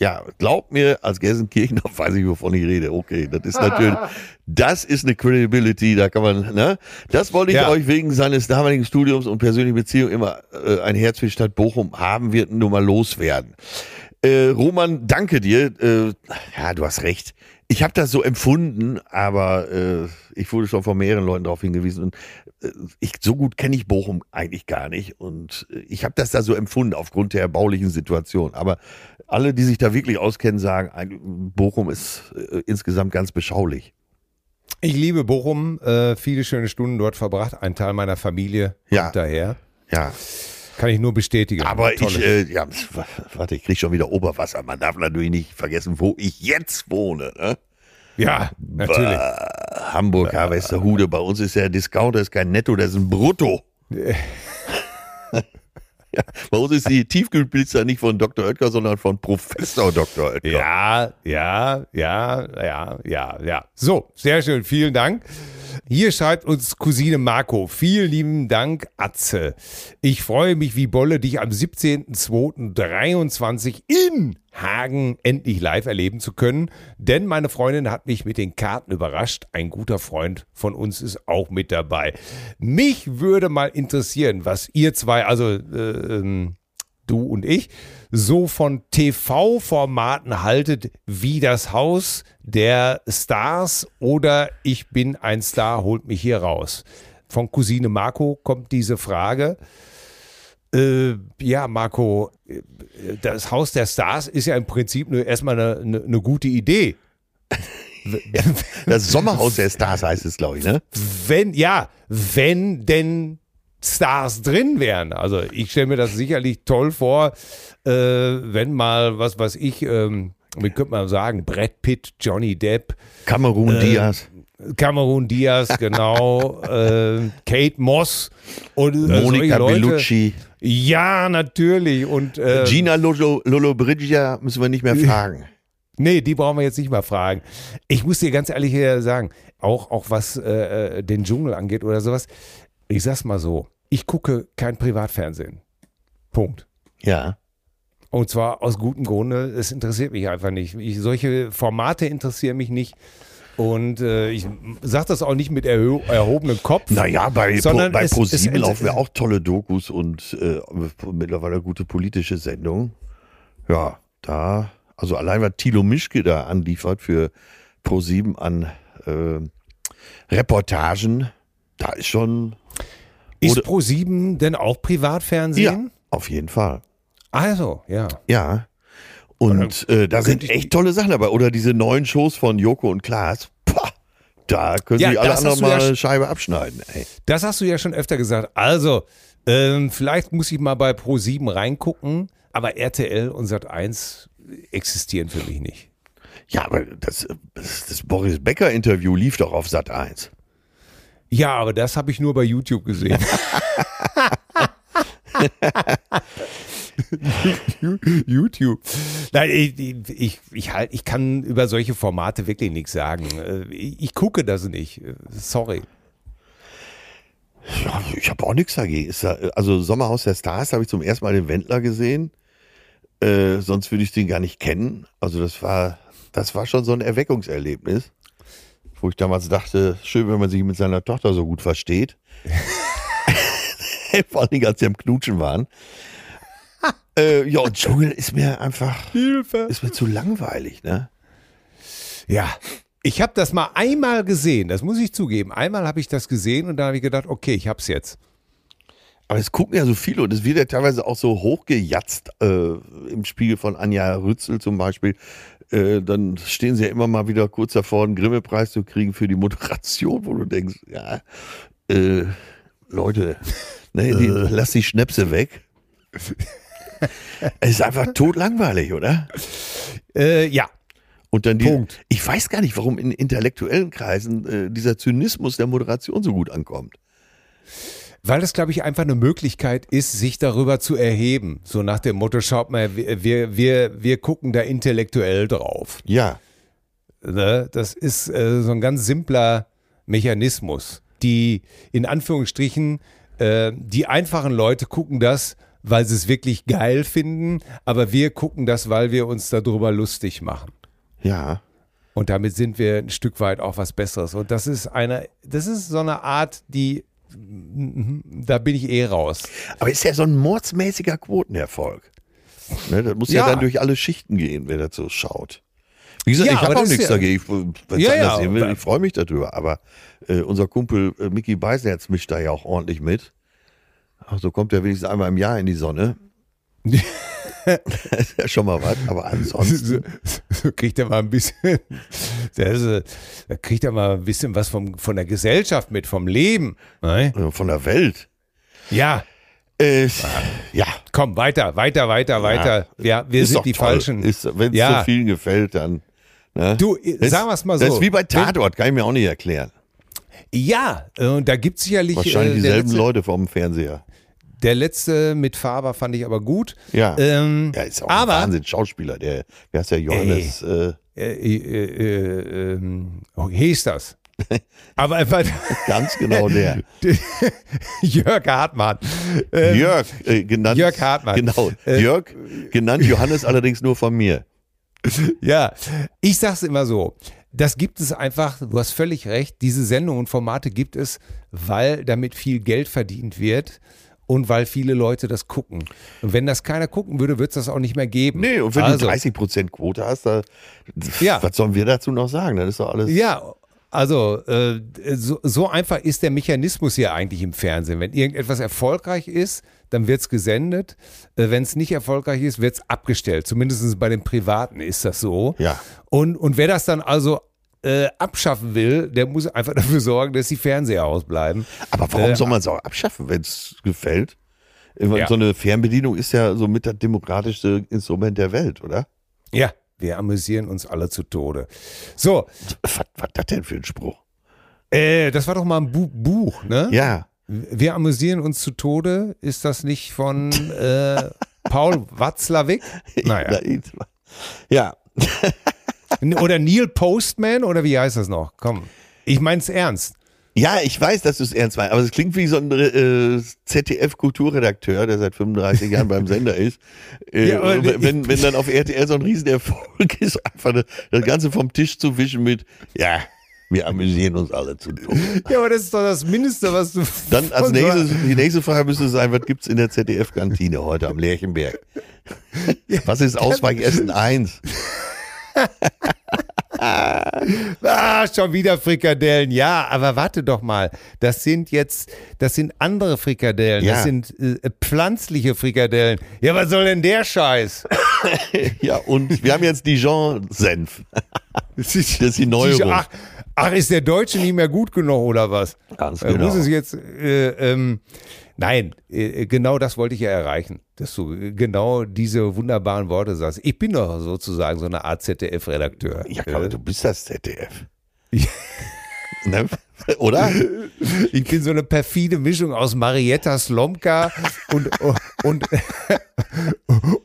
ja, glaub mir, als Gelsenkirchener weiß ich, wovon ich rede. Okay, das ist natürlich, das ist eine Credibility, da kann man, ne? Das wollte ich Ja. euch wegen seines damaligen Studiums und persönlichen Beziehungen immer äh, ein Herz für die Stadt Bochum haben wird, nur mal loswerden. Äh, Roman, danke dir. Äh, ja, du hast recht. Ich habe das so empfunden, aber äh, ich wurde schon von mehreren Leuten darauf hingewiesen. Und äh, ich, so gut kenne ich Bochum eigentlich gar nicht. Und äh, ich habe das da so empfunden aufgrund der baulichen Situation. Aber alle, die sich da wirklich auskennen, sagen, Bochum ist äh, insgesamt ganz beschaulich. Ich liebe Bochum, äh, viele schöne Stunden dort verbracht. Ein Teil meiner Familie Ja. daher. Ja, Kann ich nur bestätigen. aber Tolle- ich, äh, ja, warte, ich krieg schon wieder Oberwasser. Man darf natürlich nicht vergessen, wo ich jetzt wohne. Ne? ja, natürlich. Bah, Hamburg, ja, Westerhude. Bei uns ist der Discounter ist kein Netto, das ist ein Brutto. ja, bei uns ist die Tiefkühlpizza nicht von Dr. Oetker, sondern von Professor Dr. Oetker. Ja, ja, ja, ja, ja, ja. So, sehr schön, vielen Dank. Hier schreibt uns Cousine Marco. Vielen lieben Dank, Atze. Ich freue mich wie Bolle, dich am 17.02.23 in Hagen endlich live erleben zu können, denn meine Freundin hat mich mit den Karten überrascht. Ein guter Freund von uns ist auch mit dabei. Mich würde mal interessieren, was ihr zwei, also äh, ähm, du und ich, so von TV-Formaten haltet wie das Haus der Stars oder ich bin ein Star, holt mich hier raus. Von Cousine Marco kommt diese Frage. Äh, ja, Marco, äh, das Haus der Stars ist ja im Prinzip nur erstmal eine, eine, eine gute Idee. Das Sommerhaus der Stars heißt es, glaube ich, ne? Wenn, ja, wenn denn Stars drin wären. Also ich stelle mir das sicherlich toll vor, äh, wenn mal, was weiß ich, ähm, wie könnte man sagen, Brad Pitt, Johnny Depp, Kamerun Äh, Diaz. Cameron Diaz, genau, äh, Kate Moss und äh, Monika. Bellucci. Ja, natürlich. Und äh, Gina Lolo, Lollobrigida müssen wir nicht mehr fragen. Nee, die brauchen wir jetzt nicht mal fragen. Ich muss dir ganz ehrlich hier sagen, auch, auch was äh, äh, den Dschungel angeht oder sowas, ich sag's mal so, ich gucke kein Privatfernsehen. Punkt. Ja. Und zwar aus gutem Grunde, es interessiert mich einfach nicht. Ich, solche Formate interessieren mich nicht. Und äh, ich sage das auch nicht mit erho erhobenem Kopf. Naja, bei, Sondern bei ProSieben laufen ja auch tolle Dokus und äh, mittlerweile gute politische Sendungen. Ja, da, also allein was Thilo Mischke da anliefert für ProSieben an äh, Reportagen, da ist schon, Ist Pro7 denn auch Privatfernsehen? auf jeden Fall. Also, ja. Ja. Und äh, da sind echt tolle Sachen dabei. Oder diese neuen Shows von Joko und Klaas. Pah, Da können Ja, sich alle anderen mal ja Scheibe abschneiden. Ey. Das hast du ja schon öfter gesagt. Also, ähm, vielleicht muss ich mal bei Pro7 reingucken, aber RTL und Sat1 existieren für mich nicht. Ja, aber das, das, das Boris Becker-Interview lief doch auf Sat 1. Ja, aber das habe ich nur bei YouTube gesehen. YouTube. Nein, ich, ich, ich, halt, ich kann über solche Formate wirklich nichts sagen. Äh, Ich, ich gucke das nicht. Sorry. Ja, ich habe auch nichts dagegen. Ja, also Sommerhaus der Stars habe ich zum ersten Mal den Wendler gesehen. Äh, sonst würde ich den gar nicht kennen. Also das war, das war schon so ein Erweckungserlebnis, wo ich damals dachte, schön, wenn man sich mit seiner Tochter so gut versteht. Vor allem, als sie am Knutschen waren. Äh, ja, und Dschungel ist mir einfach, Hilfe. ist mir zu langweilig, ne? Ja. Ich habe das mal einmal gesehen, das muss ich zugeben. Einmal habe ich das gesehen und dann habe ich gedacht, okay, ich hab's jetzt. Aber es gucken ja so viele und es wird ja teilweise auch so hochgejatzt äh, im Spiegel von Anja Rützel zum Beispiel. Äh, dann stehen sie ja immer mal wieder kurz davor, einen Grimme-Preis zu kriegen für die Moderation, wo du denkst, ja, äh, Leute, ne, die, lass die Schnäpse weg. es ist einfach totlangweilig, oder? Äh, ja. Und dann die, Punkt. ich weiß gar nicht, warum in intellektuellen Kreisen äh, dieser Zynismus der Moderation so gut ankommt. Weil das, glaube ich, einfach eine Möglichkeit ist, sich darüber zu erheben. So nach dem Motto, schaut mal, wir, wir, wir, gucken da intellektuell drauf. Ja, Ne? Das ist äh, so ein ganz simpler Mechanismus. Die, in Anführungsstrichen, äh, die einfachen Leute gucken das, weil sie es wirklich geil finden, aber wir gucken das, weil wir uns darüber lustig machen. ja. Und damit sind wir ein Stück weit auch was Besseres. Und das ist eine, das ist so eine Art, die, da bin ich eh raus. Aber ist ja so ein mordsmäßiger Quotenerfolg. Ne, das muss ja. Ja. dann durch alle Schichten gehen, wer dazu schaut. Wie gesagt, Ja, ich habe auch nichts ja- dagegen. Wenn es Ja, ja, sehen will, ich freue mich darüber. Aber äh, unser Kumpel äh, Mickey Beisenherz mischt da ja auch ordentlich mit. Ach, so kommt er wenigstens einmal im Jahr in die Sonne. das ist ja schon mal was. Aber ansonsten. So kriegt er mal ein bisschen, das da kriegt er mal ein bisschen was vom, von der Gesellschaft mit, vom Leben. Ne? Von der Welt. Ja, Äh, ja. komm, weiter, weiter, weiter, weiter. Ja, wir ist sind die toll. Falschen. Wenn es Ja. so vielen gefällt, dann. Ne? Du, Das- sagen wir es mal so. Das ist wie bei Tatort, kann ich mir auch nicht erklären. Ja, äh, und da gibt es sicherlich. Wahrscheinlich äh, dieselben letzte, Leute vom Fernseher. Der letzte mit Faber fand ich aber gut. Ja. Ähm, Ja, ist auch aber, ein Wahnsinn, Schauspieler. Der, der heißt ja Johannes. Äh, Äh, äh, äh, ähm, oh, hieß das. aber aber ganz genau der. Jörg Hartmann. Ähm, Jörg, äh, genannt. Jörg Hartmann. Genau. Äh, Jörg, genannt Johannes allerdings nur von mir. Ja, ich sag's immer so. Das gibt es einfach, du hast völlig recht, diese Sendungen und Formate gibt es, weil damit viel Geld verdient wird und weil viele Leute das gucken. Und wenn das keiner gucken würde, wird es das auch nicht mehr geben. Nee, und wenn also, du 30% Quote hast, da, Ja. was sollen wir dazu noch sagen? Das ist doch alles. Ja, also äh, so, so einfach ist der Mechanismus hier eigentlich im Fernsehen. Wenn irgendetwas erfolgreich ist, dann wird's gesendet. Äh, Wenn es nicht erfolgreich ist, wird's abgestellt. Zumindest bei den Privaten ist das so. Ja. Und, und wer das dann also äh, abschaffen will, der muss einfach dafür sorgen, dass die Fernseher ausbleiben. Aber warum Äh, soll man es auch abschaffen, wenn es gefällt? Ja. So eine Fernbedienung ist ja so mit das demokratischste Instrument der Welt, oder? Ja, wir amüsieren uns alle zu Tode. So, Was was das denn für ein Spruch? äh, das war doch mal ein Bu Buch, ne? Ja. Wir amüsieren uns zu Tode. Ist das nicht von äh, Paul Watzlawick? Naja. Ja. Oder Neil Postman oder wie heißt das noch? Komm. Ich mein's ernst. Ja, ich weiß, dass du es ernst meinst, aber es klingt wie so ein äh, ZDF-Kulturredakteur, der seit 35 Jahren beim Sender ist. Äh, Ja, wenn, wenn dann auf RTL so ein Riesenerfolg ist, einfach das- das Ganze vom Tisch zu wischen mit, ja, wir amüsieren uns alle zu Tode. Ja, aber das ist doch das Mindeste, was du. Dann als nächstes, die nächste Frage müsste sein, was gibt's in der ZDF-Kantine heute am Lerchenberg? Was ist Ausweichessen 1? Ah, schon wieder Frikadellen. Ja, aber warte doch mal. Das sind jetzt, das sind andere Frikadellen. Ja. Das sind äh, pflanzliche Frikadellen. Ja, was soll denn der Scheiß? Ja, und wir haben jetzt Dijon-Senf. Das ist, die Neuerung. Ach, Ach, ist der Deutsche nicht mehr gut genug oder was? Ganz Äh, genau. Muss es jetzt, äh, ähm, nein, äh, genau das wollte ich ja erreichen, dass du äh, genau diese wunderbaren Worte sagst. Ich bin doch sozusagen so eine Art ZDF-Redakteur. Ja, Äh, aber du bist das ZDF. Ne? Oder? Ich bin so eine perfide Mischung aus Marietta Slomka und, und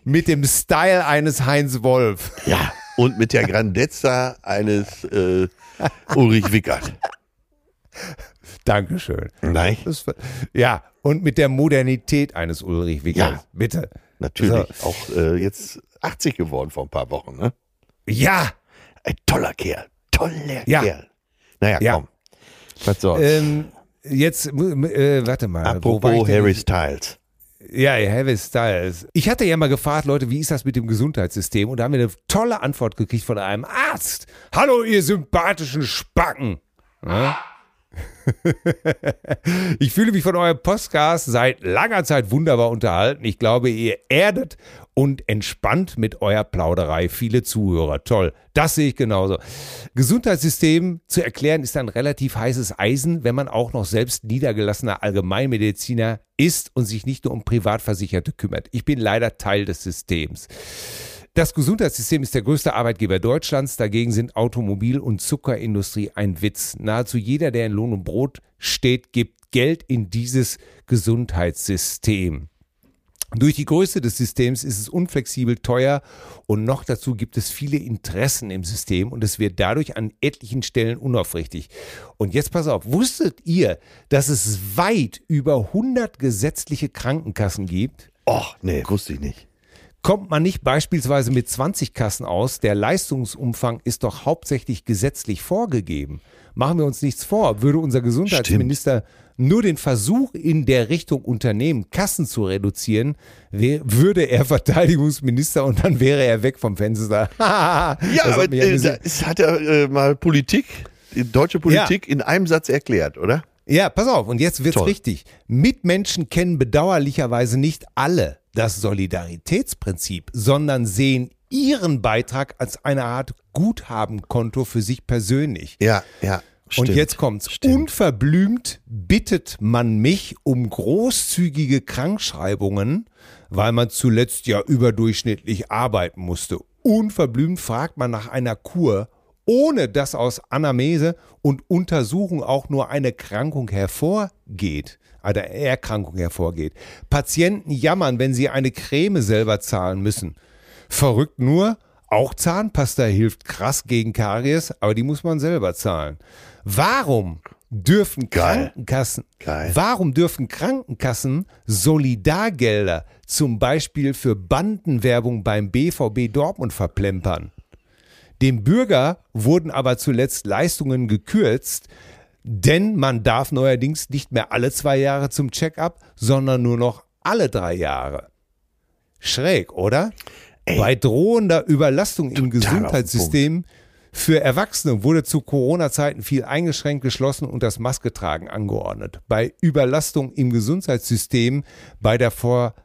mit dem Style eines Heinz Wolf. Ja. Und mit der Grandezza eines äh, Ulrich Wickert. Dankeschön. Nein, Das, ja, und mit der Modernität eines Ulrich Wickers. Ja. Bitte. natürlich. Auch äh, jetzt 80 geworden vor ein paar Wochen. Ne? Ja, Ein toller Kerl. Toller Ja. Kerl. Naja, Ja. komm. Was soll's? ähm, jetzt, äh, warte mal. Apropos? Harry Styles. Ja, Harry Styles. Ich hatte ja mal gefragt, Leute, wie ist das mit dem Gesundheitssystem? Und da haben wir eine tolle Antwort gekriegt von einem Arzt. Hallo, ihr sympathischen Spacken. Ja? Ich fühle mich von eurem Podcast seit langer Zeit wunderbar unterhalten. Ich glaube, ihr erdet und entspannt mit eurer Plauderei viele Zuhörer. Toll, das sehe ich genauso. Gesundheitssystem zu erklären ist ein relativ heißes Eisen, wenn man auch noch selbst niedergelassener Allgemeinmediziner ist und sich nicht nur um Privatversicherte kümmert. Ich bin leider Teil des Systems. Das Gesundheitssystem ist der größte Arbeitgeber Deutschlands. Dagegen sind Automobil- und Zuckerindustrie ein Witz. Nahezu jeder, der in Lohn und Brot steht, gibt Geld in dieses Gesundheitssystem. Durch die Größe des Systems ist es unflexibel teuer und noch dazu gibt es viele Interessen im System und es wird dadurch an etlichen Stellen unaufrichtig. Und jetzt pass auf, wusstet ihr, dass es weit über 100 gesetzliche Krankenkassen gibt? Och, nee, wusste ich nicht. Kommt man nicht beispielsweise mit 20 Kassen aus, der Leistungsumfang ist doch hauptsächlich gesetzlich vorgegeben. Machen wir uns nichts vor, würde unser Gesundheitsminister nur den Versuch in der Richtung unternehmen, Kassen zu reduzieren, würde er Verteidigungsminister und dann wäre er weg vom Fenster. Ja, Das aber äh, bisschen- da ist, hat er äh, mal Politik, die deutsche Politik in einem Satz erklärt, oder? Ja, pass auf, und jetzt wird's Toll. richtig. Mitmenschen kennen bedauerlicherweise nicht alle das Solidaritätsprinzip, sondern sehen ihren Beitrag als eine Art Guthabenkonto für sich persönlich. Ja, ja. Und stimmt. jetzt kommt's. Stimmt. Unverblümt bittet man mich um großzügige Krankschreibungen, weil man zuletzt ja überdurchschnittlich arbeiten musste. Unverblümt fragt man nach einer Kur, ohne dass aus Anamnese und Untersuchung auch nur eine Krankung hervorgeht, eine Erkrankung hervorgeht. Patienten jammern, wenn sie eine Creme selber zahlen müssen. Verrückt nur, auch Zahnpasta hilft krass gegen Karies, aber die muss man selber zahlen. Warum dürfen Geil. Krankenkassen, Geil. warum dürfen Krankenkassen Solidargelder zum Beispiel für Bandenwerbung beim BVB Dortmund verplempern? Dem Bürger wurden aber zuletzt Leistungen gekürzt, denn man darf neuerdings nicht mehr alle zwei Jahre zum Check-up, sondern nur noch alle drei Jahre. Schräg, oder? Bei drohender Überlastung im Gesundheitssystem für Erwachsene wurde zu Corona-Zeiten viel eingeschränkt geschlossen und das Masketragen angeordnet. Bei Überlastung im Gesundheitssystem, bei der, Vor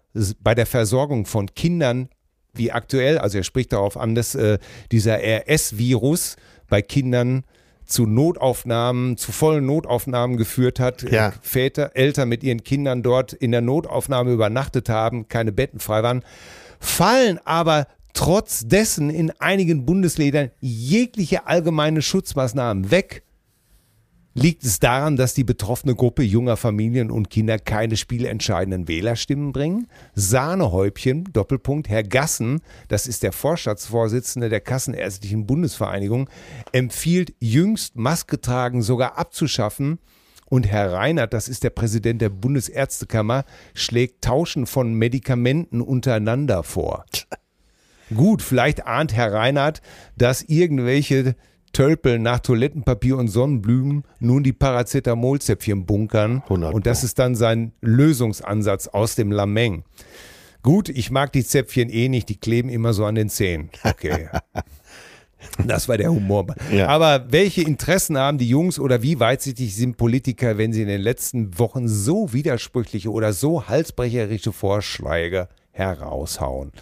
bei der Versorgung von Kindern, wie aktuell, also er spricht darauf an, dass äh, dieser RS-Virus bei Kindern zu Notaufnahmen, zu vollen Notaufnahmen geführt hat. Ja. Väter, Eltern mit ihren Kindern dort in der Notaufnahme übernachtet haben, keine Betten frei waren, fallen aber trotz dessen in einigen Bundesländern jegliche allgemeine Schutzmaßnahmen weg. Liegt es daran, dass die betroffene Gruppe junger Familien und Kinder keine spielentscheidenden Wählerstimmen bringen? Sahnehäubchen, Doppelpunkt, Herr Gassen, das ist der Vorstandsvorsitzende der Kassenärztlichen Bundesvereinigung, empfiehlt jüngst Maske tragen sogar abzuschaffen. Und Herr Reinhardt, das ist der Präsident der Bundesärztekammer, schlägt Tauschen von Medikamenten untereinander vor. Gut, vielleicht ahnt Herr Reinhardt, dass irgendwelche Tölpel nach Toilettenpapier und Sonnenblumen nun die Paracetamolzäpfchen bunkern. 100 Und das ist dann sein Lösungsansatz aus dem Lameng. Gut, ich mag die Zäpfchen eh nicht, die kleben immer so an den Zähnen. Okay. Das war der Humor. Ja. Aber welche Interessen haben die Jungs oder wie weitsichtig sind Politiker, wenn sie in den letzten Wochen so widersprüchliche oder so halsbrecherische Vorschläge heraushauen?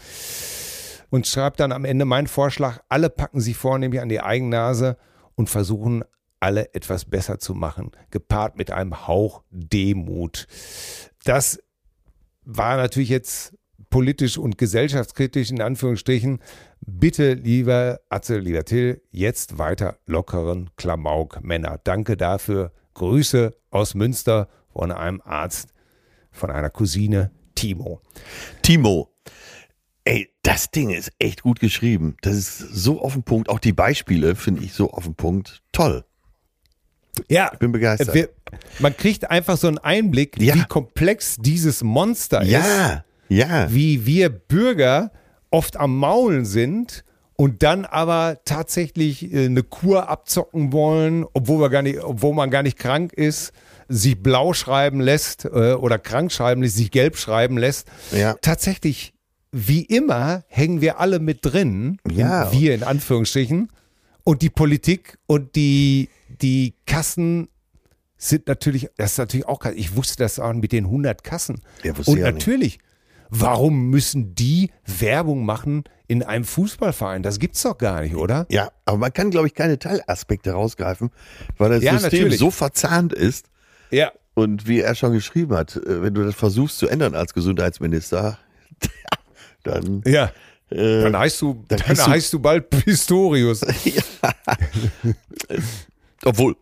Und schreibt dann am Ende meinen Vorschlag, alle packen sich vornehmlich an die Eigennase und versuchen alle etwas besser zu machen, gepaart mit einem Hauch Demut. Das war natürlich jetzt politisch und gesellschaftskritisch in Anführungsstrichen. Bitte, lieber Atze, lieber Till, jetzt weiter lockeren Klamauk Männer. Danke dafür. Grüße aus Münster von einem Arzt, von einer Cousine, Timo. Timo, ey, das Ding ist echt gut geschrieben. Das ist so auf den Punkt. Auch die Beispiele finde ich so auf den Punkt. Toll. Ja, Ich bin begeistert. wir, man kriegt einfach so einen Einblick, Ja. wie komplex dieses Monster ist. ja, ja. wie wir Bürger oft am Maulen sind und dann aber tatsächlich äh, eine Kur abzocken wollen, obwohl, wir gar nicht, obwohl man gar nicht krank ist, sich blau schreiben lässt äh, oder krank schreiben lässt, sich gelb schreiben lässt. Ja. Tatsächlich, wie immer, hängen wir alle mit drin, Ja. wir in Anführungsstrichen, und die Politik und die, die Kassen sind natürlich, das ist natürlich auch. Ich wusste das auch mit den 100 Kassen. Ja, und nicht. natürlich, warum müssen die Werbung machen in einem Fußballverein? Das gibt's doch gar nicht, oder? Ja, aber man kann, glaube ich, keine Teilaspekte rausgreifen, weil das Ja, System natürlich. so verzahnt ist. Ja. Und wie er schon geschrieben hat, äh, wenn du das versuchst zu ändern als Gesundheitsminister, dann Ja. äh, Dann heißt du, dann dann, du- heißt du bald Pistorius. Obwohl,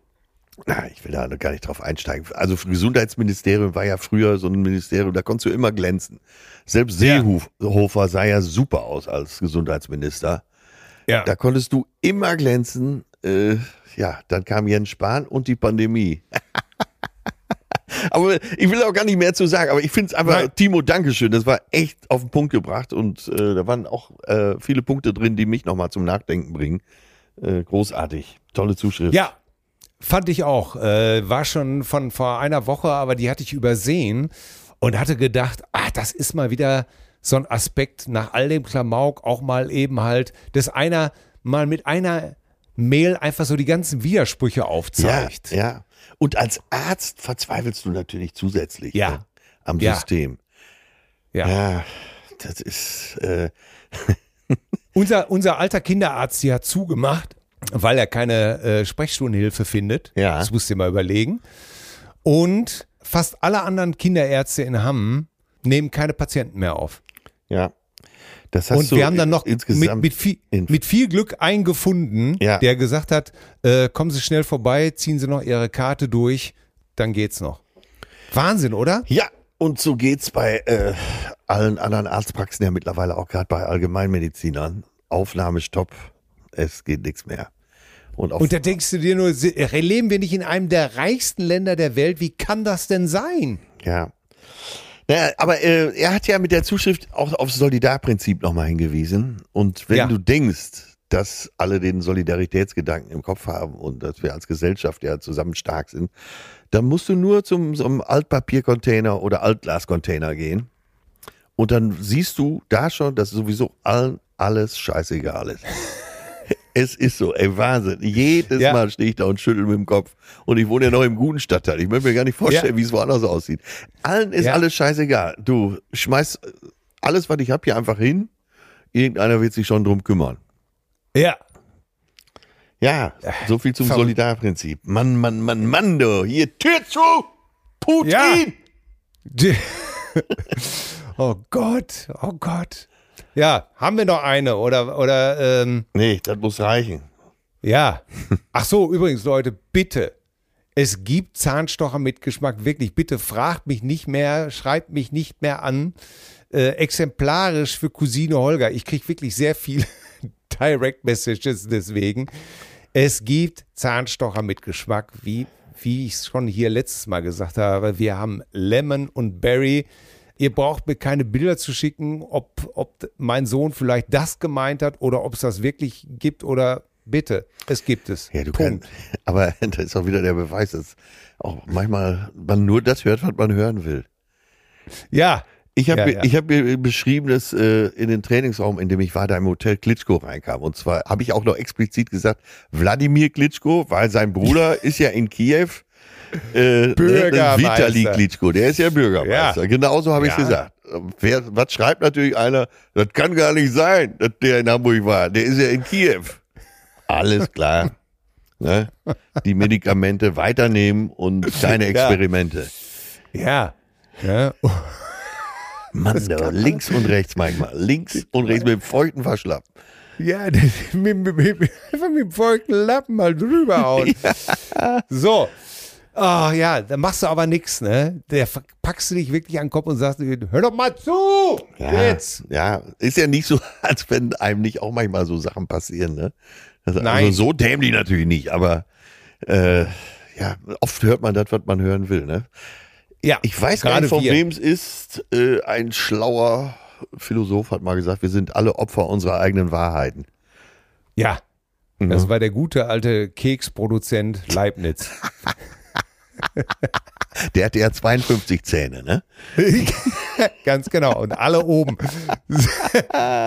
na, ich will da gar nicht drauf einsteigen. Also Gesundheitsministerium war ja früher so ein Ministerium, da konntest du immer glänzen. Selbst Ja. Seehofer sah ja super aus als Gesundheitsminister. Ja. Da konntest du immer glänzen. Äh, ja, dann kam Jens Spahn und die Pandemie. aber ich will auch gar nicht mehr zu sagen, aber ich finde es einfach, Nein. Timo, Dankeschön, das war echt auf den Punkt gebracht und äh, da waren auch äh, viele Punkte drin, die mich nochmal zum Nachdenken bringen. Äh, großartig, tolle Zuschrift. Ja, fand ich auch. Äh, war schon von vor einer Woche, aber die hatte ich übersehen und hatte gedacht, ah, das ist mal wieder so ein Aspekt nach all dem Klamauk auch mal eben halt, dass einer mal mit einer Mail einfach so die ganzen Widersprüche Ja, aufzeigt. ja. Und als Arzt verzweifelst du natürlich zusätzlich Ja. ne, am Ja. System. Ja. Ja, das ist, äh, Unser, unser alter Kinderarzt, die hat zugemacht, weil er keine äh, Sprechstundenhilfe findet. Ja. Das musst du dir mal überlegen. Und fast alle anderen Kinderärzte in Hamm nehmen keine Patienten mehr auf. ja. Das hast Und wir haben dann noch mit, mit, viel, mit viel Glück einen gefunden, Ja. der gesagt hat, äh, kommen Sie schnell vorbei, ziehen Sie noch Ihre Karte durch, dann geht's noch. Wahnsinn, oder? Ja, und so geht's bei äh, allen anderen Arztpraxen ja mittlerweile auch gerade bei Allgemeinmedizinern. Aufnahmestopp, es geht nichts mehr. Und, Und da denkst du dir nur, se- leben wir nicht in einem der reichsten Länder der Welt? Wie kann das denn sein? ja. Naja, aber äh, er hat ja mit der Zuschrift auch aufs Solidarprinzip nochmal hingewiesen. Und wenn Ja. du denkst, dass alle den Solidaritätsgedanken im Kopf haben und dass wir als Gesellschaft ja zusammen stark sind, dann musst du nur zum so einem Altpapiercontainer oder Altglascontainer gehen. Und dann siehst du da schon, dass sowieso allen alles scheißegal ist. Es ist so, ey, Wahnsinn. Jedes Ja. Mal stehe ich da und schüttel mit dem Kopf. Und ich wohne ja noch im guten Stadtteil. Ich möchte mir gar nicht vorstellen, Ja. wie es woanders aussieht. Allen ist Ja. alles scheißegal. Du schmeißt alles, was ich habe, hier einfach hin. Irgendeiner wird sich schon drum kümmern. Ja. Ja, so viel zum verrückt. Solidarprinzip. Mann, Mann, Mann, Mann, du. Hier, Tür zu! Putin! Ja. Oh Gott, oh Gott. Ja, haben wir noch eine oder, oder ähm, Nee, das muss reichen. ja. Ach so, übrigens, Leute, bitte. Es gibt Zahnstocher mit Geschmack, wirklich. Bitte fragt mich nicht mehr, schreibt mich nicht mehr an. Äh, exemplarisch für Cousine Holger. Ich kriege wirklich sehr viel Direct Messages deswegen. Es gibt Zahnstocher mit Geschmack, wie, wie ich es schon hier letztes Mal gesagt habe. Wir haben Lemon und Berry. Ihr braucht mir keine Bilder zu schicken, ob, ob mein Sohn vielleicht das gemeint hat oder ob es das wirklich gibt oder bitte, es gibt es. Ja, du Punkt. kannst. Aber das ist auch wieder der Beweis, dass auch manchmal man nur das hört, was man hören will. Ja, Ich habe Ja, ja. ich hab mir beschrieben, dass äh, in den Trainingsraum, in dem ich war, da im Hotel Klitschko reinkam. Und zwar habe ich auch noch explizit gesagt, Wladimir Klitschko, weil sein Bruder ist ja in Kiew. Äh, Bürgermeister. Vitali Klitschko, der ist ja Bürgermeister. Ja. Genauso habe ich Ja. gesagt. Wer, was schreibt natürlich einer? Das kann gar nicht sein, dass der in Hamburg war. Der ist ja in Kiew. Alles klar. Ne? Die Medikamente weiternehmen und keine Experimente. Ja. ja. Mann, da, links und rechts manchmal. Links und rechts mit dem feuchten Verschlapp. Ja, das- mit, mit, mit, einfach mit dem feuchten Lappen mal drüber hauen. So. Ah ja, dann machst du aber nichts, ne? Der packst du dich wirklich an den Kopf und sagst, hör doch mal zu! Ja, Jetzt! ja, ist ja nicht so, als wenn einem nicht auch manchmal so Sachen passieren, ne? Also, Nein. also so dämlich natürlich nicht, aber äh, ja, oft hört man das, was man hören will, ne? Ja, Ich weiß gar gerade nicht, von wem es ist. Äh, ein schlauer Philosoph hat mal gesagt, wir sind alle Opfer unserer eigenen Wahrheiten. Ja. Mhm. Das war der gute alte Keksproduzent Leibniz. Der hatte ja 52 Zähne, ne? Ganz genau. Und alle oben.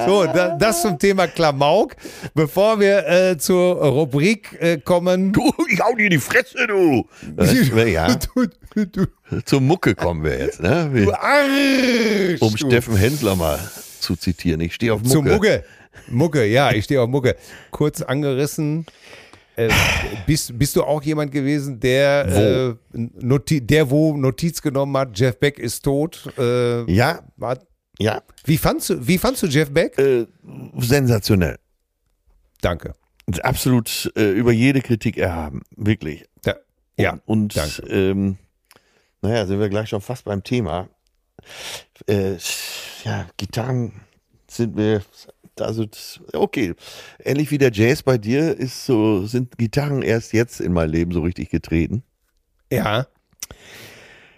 So, da, das zum Thema Klamauk. Bevor wir äh, zur Rubrik äh, kommen. Du, ich hau dir die Fresse, du! Äh, ja, Du, du, du, zur Mucke kommen wir jetzt, ne? du Wir, Arsch! um du. Steffen Hensler mal zu zitieren. Ich stehe auf Mucke. Zur Mucke. Mucke, ja, ich stehe auf Mucke. Kurz angerissen. Äh, bist, bist du auch jemand gewesen, der, äh, Noti der wo Notiz genommen hat, Jeff Beck ist tot? Äh, Ja, hat, ja, wie, fandst du, wie fandst du Jeff Beck? äh, sensationell. Danke. Absolut äh, über jede Kritik erhaben, wirklich. Da, ja, Und danke. ähm, naja, sind wir gleich schon fast beim Thema. Ja, Gitarren sind mir, also das- okay, ähnlich wie der Jazz bei dir ist so, sind Gitarren erst jetzt in mein Leben so richtig getreten. ja.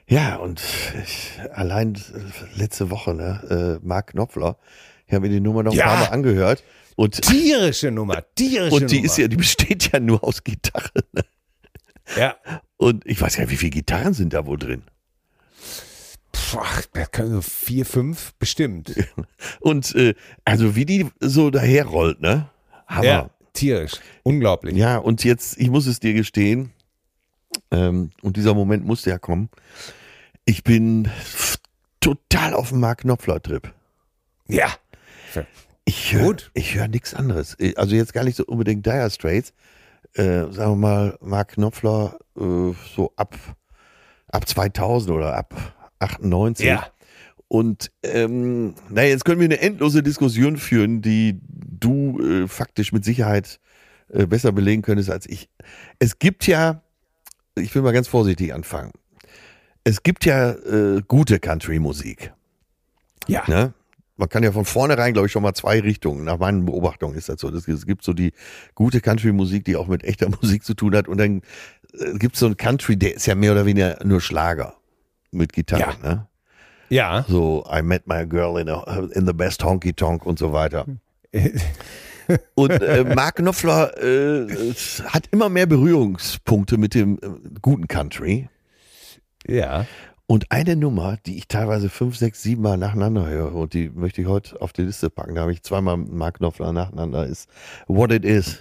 Ja, und ich, allein äh, letzte Woche, ne, äh, Mark Knopfler, ich habe mir die Nummer noch Ja. ein paar Mal angehört und Tierische Nummer, tierische und die Nummer. ist ja, die besteht ja nur aus Gitarren. Ne? ja. Und ich weiß ja, wie viele Gitarren sind da wohl drin? Das können so vier, fünf bestimmt. Und äh, also wie die so daherrollt, ne? Hammer. Ja, tierisch. Unglaublich. Ja, und jetzt, ich muss es dir gestehen, ähm, und dieser Moment musste ja kommen. Ich bin total auf dem Mark Knopfler-Trip. Ja. Ich höre hör nichts anderes. Also jetzt gar nicht so unbedingt Dire Straits. Äh, sagen wir mal, Mark Knopfler äh, so ab, ab 2000 oder ab 98. Ja. Und ähm, naja, jetzt können wir eine endlose Diskussion führen, die du äh, faktisch mit Sicherheit äh, besser belegen könntest als ich. Es gibt ja, ich will mal ganz vorsichtig anfangen. Es gibt ja äh, gute Country-Musik. Ja. Ne? Man kann ja von vornherein, glaube ich, schon mal zwei Richtungen. Nach meinen Beobachtungen ist das so. Das- Es gibt so die gute Country-Musik, die auch mit echter Musik zu tun hat. Und dann äh, gibt es so einen Country, der ist ja mehr oder weniger nur Schlager mit Gitarre. Ja. Ne? Ja. So, I met my girl in, a, in the best honky tonk und so weiter. Und äh, Mark Knopfler äh, hat immer mehr Berührungspunkte mit dem äh, guten Country. Ja. Und eine Nummer, die ich teilweise fünf, sechs, sieben Mal nacheinander höre, und die möchte ich heute auf die Liste packen, da habe ich zweimal Mark Knopfler nacheinander, ist What It Is.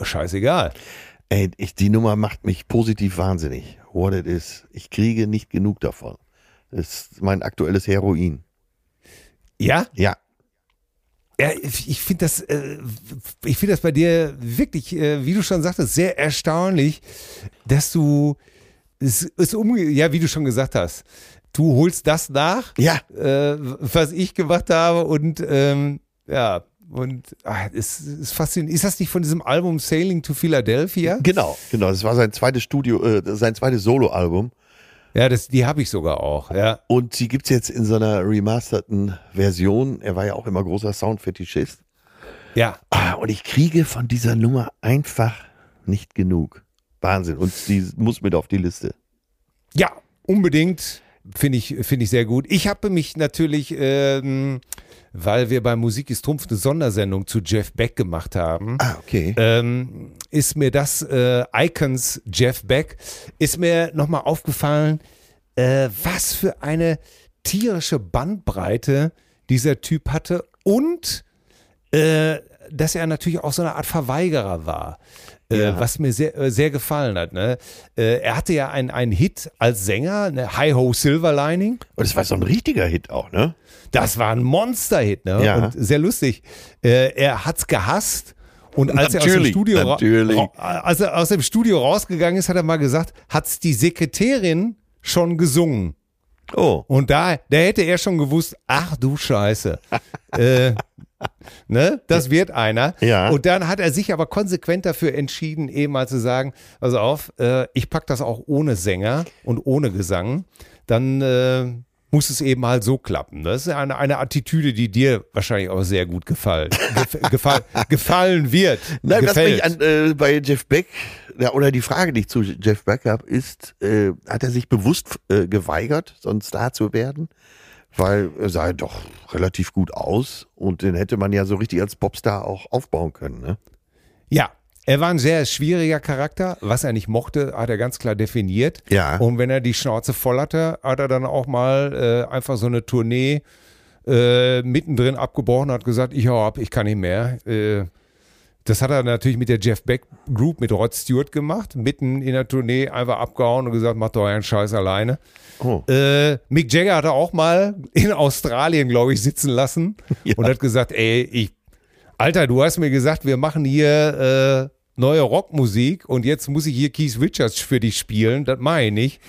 Scheißegal. Ey, ich, die Nummer macht mich positiv wahnsinnig. What It Is. Ich kriege nicht genug davon. Das ist mein aktuelles Heroin. Ja? Ja. Ja, ich finde das, äh, ich finde das bei dir wirklich, äh, wie du schon sagtest, sehr erstaunlich, dass du es ist umge ja, wie du schon gesagt hast, du holst das nach, Ja. äh, was ich gemacht habe und ähm, ja und ah, es ist faszinierend. Ist das nicht von diesem Album Sailing to Philadelphia? Genau, genau. Das war sein zweites Studio, äh, sein zweites Soloalbum. Ja, das, die habe ich sogar auch. Ja, Und die gibt's jetzt in so einer remasterten Version. Er war ja auch immer großer Soundfetischist. ja, Ah, und ich kriege von dieser Nummer einfach nicht genug. Wahnsinn. Und die muss mit auf die Liste. Ja, unbedingt. Finde ich, finde ich sehr gut. Ich habe mich natürlich, ähm, weil wir bei Musik ist Trumpf eine Sondersendung zu Jeff Beck gemacht haben, Ah, okay. ähm, ist mir das äh, Icons Jeff Beck, ist mir nochmal aufgefallen, äh, was für eine tierische Bandbreite dieser Typ hatte und äh, dass er natürlich auch so eine Art Verweigerer war. Äh, Ja. Was mir sehr, äh, sehr gefallen hat. Ne? Äh, er hatte ja einen, einen Hit als Sänger, ne? Hi Ho Silver Lining. Und es war so ein richtiger Hit auch, ne? Das war ein Monster-Hit, ne? Ja. Und sehr lustig. Er hat's gehasst Und als er aus dem, Studio als er aus dem Studio rausgegangen ist, hat er mal gesagt, hat's die Sekretärin schon gesungen? Oh, Und da, da hätte er schon gewusst, ach du Scheiße. äh, ne, das wird einer. Ja. Und dann hat er sich aber konsequent dafür entschieden, eben mal zu sagen, pass auf, äh, ich pack das auch ohne Sänger und ohne Gesang. Dann äh, muss es eben halt so klappen. Das ist eine, eine Attitüde, die dir wahrscheinlich auch sehr gut gefallen, gef gefall, gefallen wird. Nein, was gefällt. mich an, äh, bei Jeff Beck, ja, oder die Frage, die ich zu Jeff Beck habe, ist, äh, hat er sich bewusst äh, geweigert, so ein Star zu werden? Weil er sah doch relativ gut aus und den hätte man ja so richtig als Popstar auch aufbauen können, ne? Ja, er war ein sehr schwieriger Charakter. Was er nicht mochte, hat er ganz klar definiert. Ja. Und wenn er die Schnauze voll hatte, hat er dann auch mal äh, einfach so eine Tournee äh, mittendrin abgebrochen und hat gesagt, ich hau ab, ich kann nicht mehr. Äh, das hat er natürlich mit der Jeff Beck Group, mit Rod Stewart gemacht, mitten in der Tournee einfach abgehauen und gesagt, macht doch euren Scheiß alleine. Oh. Äh, Mick Jagger hat er auch mal in Australien, glaube ich, sitzen lassen Ja. und hat gesagt, ey, ich, Alter, du hast mir gesagt, wir machen hier äh, neue Rockmusik und jetzt muss ich hier Keith Richards für dich spielen. Das mache ich nicht.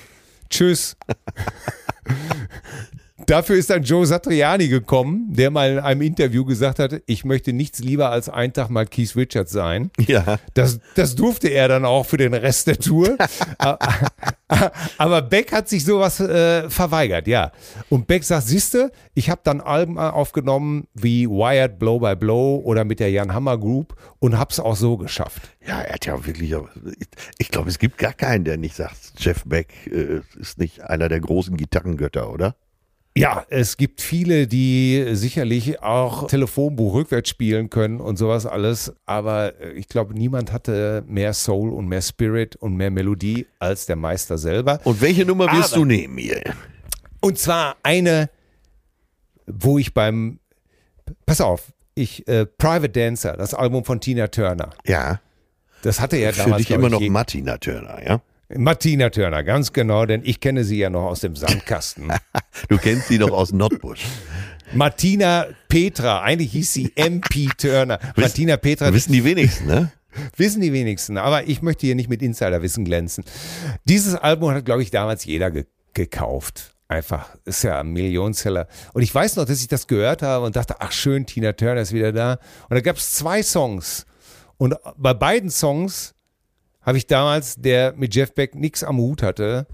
Tschüss. Dafür ist dann Joe Satriani gekommen, der mal in einem Interview gesagt hat, ich möchte nichts lieber als einen Tag mal Keith Richards sein. Ja. Das, das durfte er dann auch für den Rest der Tour. Aber Beck hat sich sowas äh, verweigert, ja. Und Beck sagt, siehste, ich habe dann Alben aufgenommen wie Wired Blow by Blow oder mit der Jan Hammer Group und hab's auch so geschafft. Ja, er hat ja wirklich, ich, ich glaube, es gibt gar keinen, der nicht sagt, Jeff Beck äh, ist nicht einer der großen Gitarrengötter, oder? Ja, es gibt viele, die sicherlich auch Telefonbuch rückwärts spielen können und sowas alles, aber äh, ich glaube, niemand hatte mehr Soul und mehr Spirit und mehr Melodie als der Meister selber. Und welche Nummer wirst Aber- du nehmen hier? Und zwar eine, wo ich beim, pass auf, ich, äh, Private Dancer, das Album von Tina Turner, Ja, das hatte ja für damals dich glaub immer noch Martina Turner, ja? Martina Turner, ganz genau, denn ich kenne sie ja noch aus dem Sandkasten. Du kennst sie doch aus Nordbusch. Martina Petra, eigentlich hieß sie MP Turner. Martina Petra, Wissen die wenigsten, ne? Wissen die wenigsten, aber ich möchte hier nicht mit Insiderwissen glänzen. Dieses Album hat, glaube ich, damals jeder ge gekauft. Einfach, ist ja ein Millionenseller. Und ich weiß noch, dass ich das gehört habe und dachte, ach schön, Tina Turner ist wieder da. Und da gab es zwei Songs. Und bei beiden Songs habe ich damals, der mit Jeff Beck nichts am Hut hatte,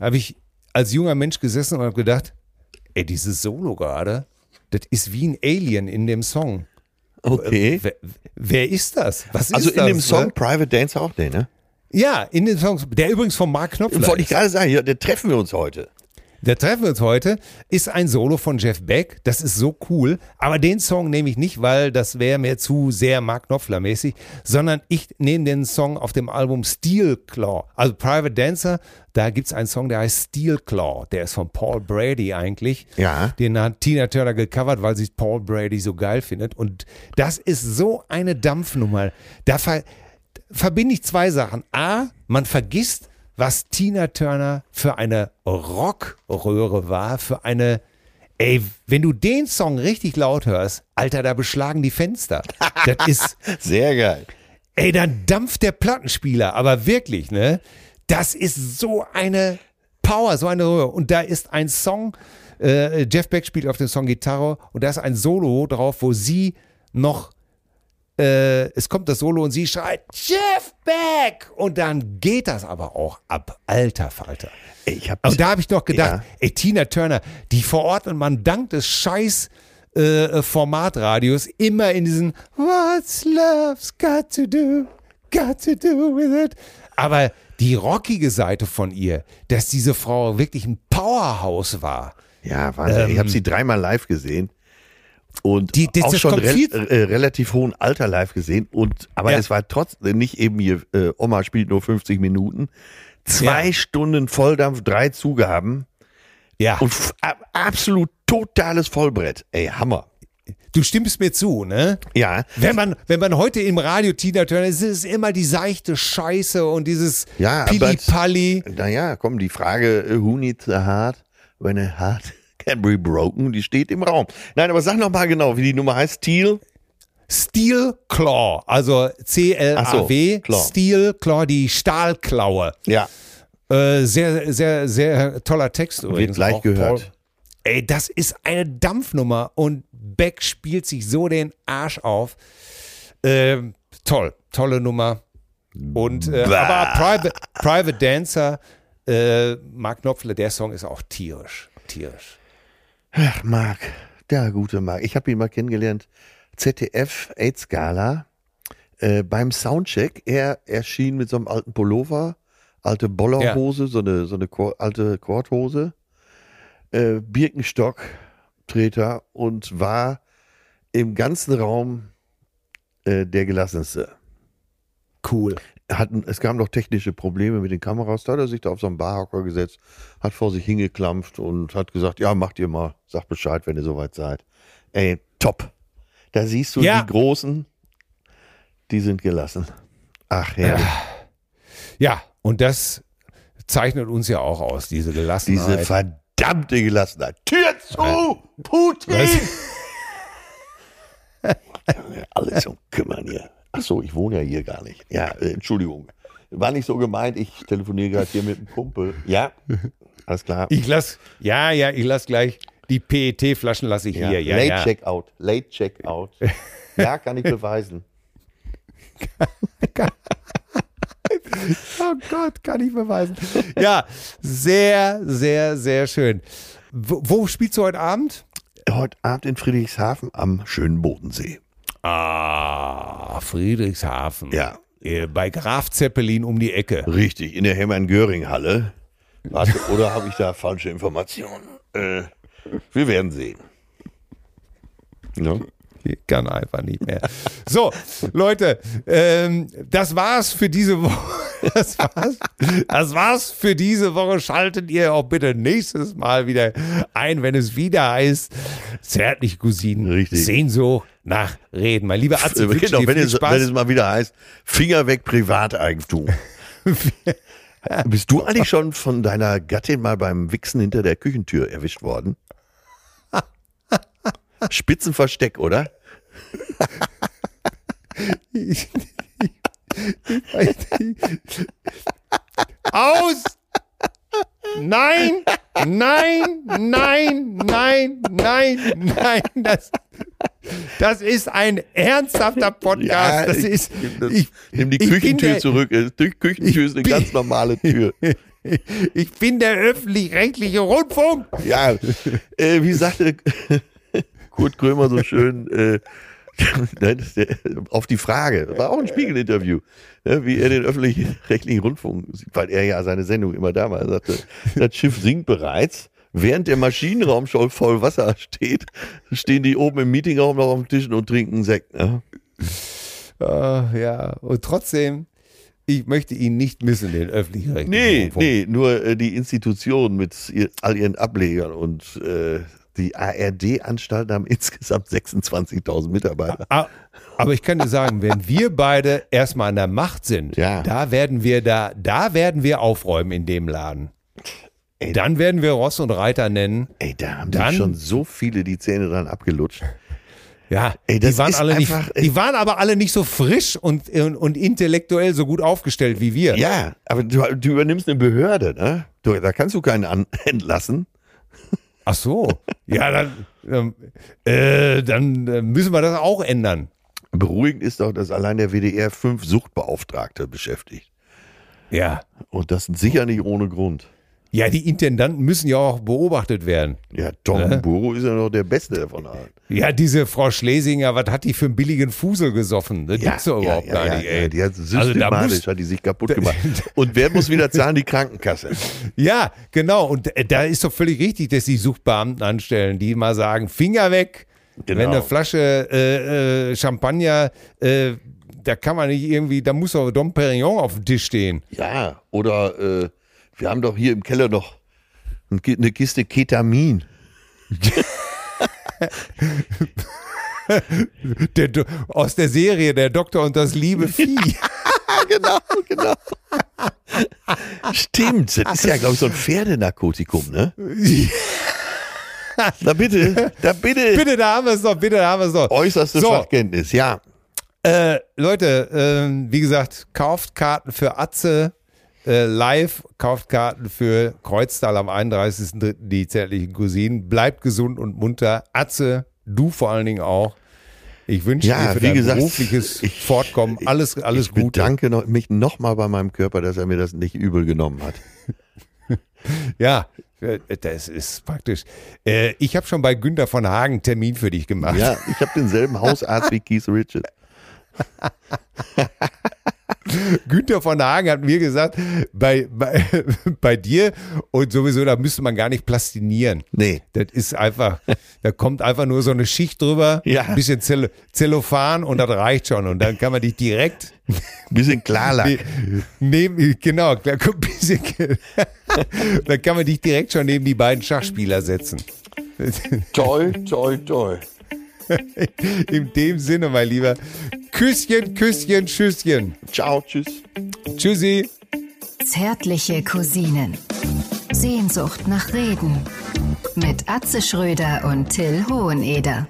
habe ich als junger Mensch gesessen und habe gedacht, ey, dieses Solo gerade, das ist wie ein Alien in dem Song. Okay. Wer, wer ist das? Was Also ist in das, dem Song ne? Private Dancer auch, nee, ne? Ja, in den Songs, der übrigens von Mark Knopfler Wollte ich gerade sagen, ja, da treffen wir uns heute. Der treffen wir uns heute, ist ein Solo von Jeff Beck. Das ist so cool. Aber den Song nehme ich nicht, weil das wäre mir zu sehr Mark Knopfler mäßig, sondern ich nehme den Song auf dem Album Steel Claw. Also Private Dancer, da gibt es einen Song, der heißt Steel Claw. Der ist von Paul Brady eigentlich. Ja. Den hat Tina Turner gecovert, weil sie Paul Brady so geil findet. Und das ist so eine Dampfnummer. Da ver verbinde ich zwei Sachen. A, man vergisst, was Tina Turner für eine Rockröhre war, für eine, ey, wenn du den Song richtig laut hörst, Alter, da beschlagen die Fenster. Das ist, Sehr geil. ey, dann dampft der Plattenspieler, aber wirklich, ne? Das ist so eine Power, so eine Röhre. Und da ist ein Song, äh, Jeff Beck spielt auf dem Song Gitarre und da ist ein Solo drauf, wo sie noch äh, es kommt das Solo und sie schreit Jeff Beck und dann geht das aber auch ab, alter Falter. Ich hab, Und da habe ich noch gedacht, Ja. ey, Tina Turner, die verordnet man dank des scheiß äh, Formatradios immer in diesen What's love's got to do, got to do with it. Aber die rockige Seite von ihr, dass diese Frau wirklich ein Powerhouse war. ja, Wahnsinn. ich habe sie dreimal live gesehen. Und. Die- das- auch das schon viel- äh, relativ hohen Alter live gesehen. Und, aber Ja. es war trotzdem nicht eben hier, äh, Oma spielt nur 50 Minuten. Zwei Ja. Stunden Volldampf, drei Zugaben Ja, und absolut totales Vollbrett. Ey, Hammer. du stimmst mir zu, ne? Ja, Wenn man, wenn man heute im Radio Tina Turner ist, ist es immer die seichte Scheiße und dieses Ja, aber- Pili-Palli. naja, komm, die Frage, äh, who needs a heart when a heart can be broken, die steht im Raum. Nein, aber sag noch mal genau, wie die Nummer heißt. Steel, Steel Claw, also C-L-A-W, so, Claw. Steel Claw, die Stahlklaue. Ja, Äh, sehr, sehr, sehr toller Text übrigens. gleich auch, gehört. Paul. Ey, das ist eine Dampfnummer und Beck spielt sich so den Arsch auf. Ähm, toll, tolle Nummer. Und äh, aber Private, Private Dancer, äh, Mark Knopfler, der Song ist auch tierisch. Tierisch. Ach, Marc, der gute Marc. Ich habe ihn mal kennengelernt. ZDF AIDS Gala. Äh, beim Soundcheck, er erschien mit so einem alten Pullover, alte Bollerhose, so eine, so eine Quar- alte Korthose, äh, Birkenstock, Treter und war im ganzen Raum äh, der gelassenste. Cool. Hatten, es gab noch technische Probleme mit den Kameras. Da hat er sich da auf so einen Barhocker gesetzt, hat vor sich hingeklampft und hat gesagt, ja, macht ihr mal, sagt Bescheid, wenn ihr soweit seid. Ey, top. Da siehst du Ja. die Großen, die sind gelassen. Ach, herrlich. Ja, und das zeichnet uns ja auch aus, diese Diese Gelassenheit. verdammte Gelassenheit. Tür zu! Putin! Alles um kümmern hier. Ach so, ich wohne ja hier gar nicht. Ja, äh, Entschuldigung. War nicht so gemeint, ich telefoniere gerade hier mit einem Kumpel. Ja, alles klar. ich lass, ja, ja, ich lass gleich die PET-Flaschen lasse ich Ja, hier. Ja, late ja. Checkout. Late Checkout. Ja, kann ich beweisen. Oh Gott, kann ich beweisen. Ja, sehr, sehr, sehr schön. Wo, wo spielst du heute Abend? Heute Abend in Friedrichshafen am schönen Bodensee. Ah, Friedrichshafen. Ja. Äh, Bei Graf Zeppelin um die Ecke. Richtig, in der Hermann-Göring-Halle. Warte, oder habe ich da falsche Informationen? Äh, wir werden sehen. Ja. Ich kann einfach nicht mehr. So, Leute, ähm, das war's für diese Woche. Das war's, das war's für diese Woche. Schaltet ihr auch bitte nächstes Mal wieder ein, wenn es wieder heißt, zärtliche Cousinen, Richtig. Sehnsucht nach Reden. Mein lieber wünsche genau, dir wenn viel es, Spaß. wenn es mal wieder heißt, Finger weg Privateigentum. Bist du eigentlich schon von deiner Gattin mal beim Wichsen hinter der Küchentür erwischt worden? Spitzenversteck, oder? Aus! Nein, nein, nein, nein, nein, nein. Das, das ist ein ernsthafter Podcast. das ich- ist. das- Ich, Nimm die Küchentür der- zurück. Die Küchentür ist eine bin- ganz normale Tür. Ich bin der öffentlich-rechtliche Rundfunk. Ja, äh, wie sagte Kurt Krömer so schön, äh, nein, der, auf die Frage, das war auch ein Spiegelinterview, ne, wie er den öffentlich-rechtlichen Rundfunk sieht, weil er ja seine Sendung immer da war. Sagte, das Schiff sinkt bereits. Während der Maschinenraum schon voll Wasser steht, stehen die oben im Meetingraum noch auf dem Tisch und trinken Sekt. Ne? Ah, ja, und trotzdem, ich möchte ihn nicht missen, den öffentlich-rechtlichen Nee, Rundfunk. nee, nur äh, die Institutionen mit ihr, all ihren Ablegern und äh, die ARD-Anstalten haben insgesamt 26.000 Mitarbeiter. Aber ich kann dir sagen, wenn wir beide erstmal an der Macht sind, Ja. da werden wir da, da werden wir aufräumen in dem Laden. Ey. Dann werden wir Ross und Reiter nennen. Ey, da haben Dann- schon so viele die Zähne dran abgelutscht. Ja, Ey, die waren alle nicht, einfach- die waren aber alle nicht so frisch und, und, und intellektuell so gut aufgestellt wie wir. Ja, aber du, du übernimmst eine Behörde, ne? Du, da kannst du keinen an, entlassen. Ach so. Ja, dann, ähm, äh, dann äh, müssen wir das auch ändern. Beruhigend ist doch, dass allein der WDR fünf Suchtbeauftragte beschäftigt. Ja. Und das sicher nicht ohne Grund. Ja, die Intendanten müssen ja auch beobachtet werden. Ja, Tom Ne? Buro ist ja noch der Beste von allen. Ja, diese Frau Schlesinger, was hat die für einen billigen Fusel gesoffen? Das Ja, gibt's doch überhaupt ja, gar ja, nicht, ja, ey. Die hat Also systematisch da muss- hat die sich kaputt gemacht. Und wer muss wieder zahlen? Die Krankenkasse. Ja, genau. Und äh, da ist doch völlig richtig, dass die Suchbeamten anstellen, die mal sagen, Finger weg. Genau. Wenn eine Flasche äh, äh, Champagner, äh, da kann man nicht irgendwie, da muss doch Dom Perignon auf dem Tisch stehen. Ja, oder äh, wir haben doch hier im Keller noch eine Kiste Ketamin. Der, Do- aus der Serie Der Doktor und das liebe Vieh. genau, genau. Stimmt, das ist ja, glaube ich, so ein Pferdenarkotikum, ne? Da bitte, da bitte. Bitte, da haben wir es doch, bitte, da haben wir es doch. Äußerste So. Fachkenntnis, ja. Äh, Leute, ähm, wie gesagt, kauft Karten für Atze äh, live, kauft Karten für Kreuztal am 31.03. die zärtlichen Cousinen. Bleibt gesund und munter. Atze, du vor allen Dingen auch. Ich wünsche Ja, dir für dein gesagt, berufliches ich- Fortkommen alles, alles ich Gute. bedanke noch, mich nochmal bei meinem Körper, dass er mir das nicht übel genommen hat. Ja, äh, das ist praktisch. Äh, ich habe schon bei Günter von Hagen Termin für dich gemacht. Ja, ich habe denselben Hausarzt wie Keith Richards. Günther von Hagen hat mir gesagt, bei, bei, bei dir und sowieso, da müsste man gar nicht plastinieren. Nee. Das ist einfach, da kommt einfach nur so eine Schicht drüber, Ja. ein bisschen Zell Zellophan und das reicht schon. Und dann kann man dich direkt Bisschen Klarlack. ne- neben, genau, da kommt ein bisschen, dann kann man dich direkt schon neben die beiden Schachspieler setzen. Toll, toll, toll. In dem Sinne, mein Lieber. Küsschen, Küsschen, Schüsschen. Ciao, tschüss. Tschüssi. Zärtliche Cousinen. Sehnsucht nach Reden. Mit Atze Schröder und Till Hoheneder.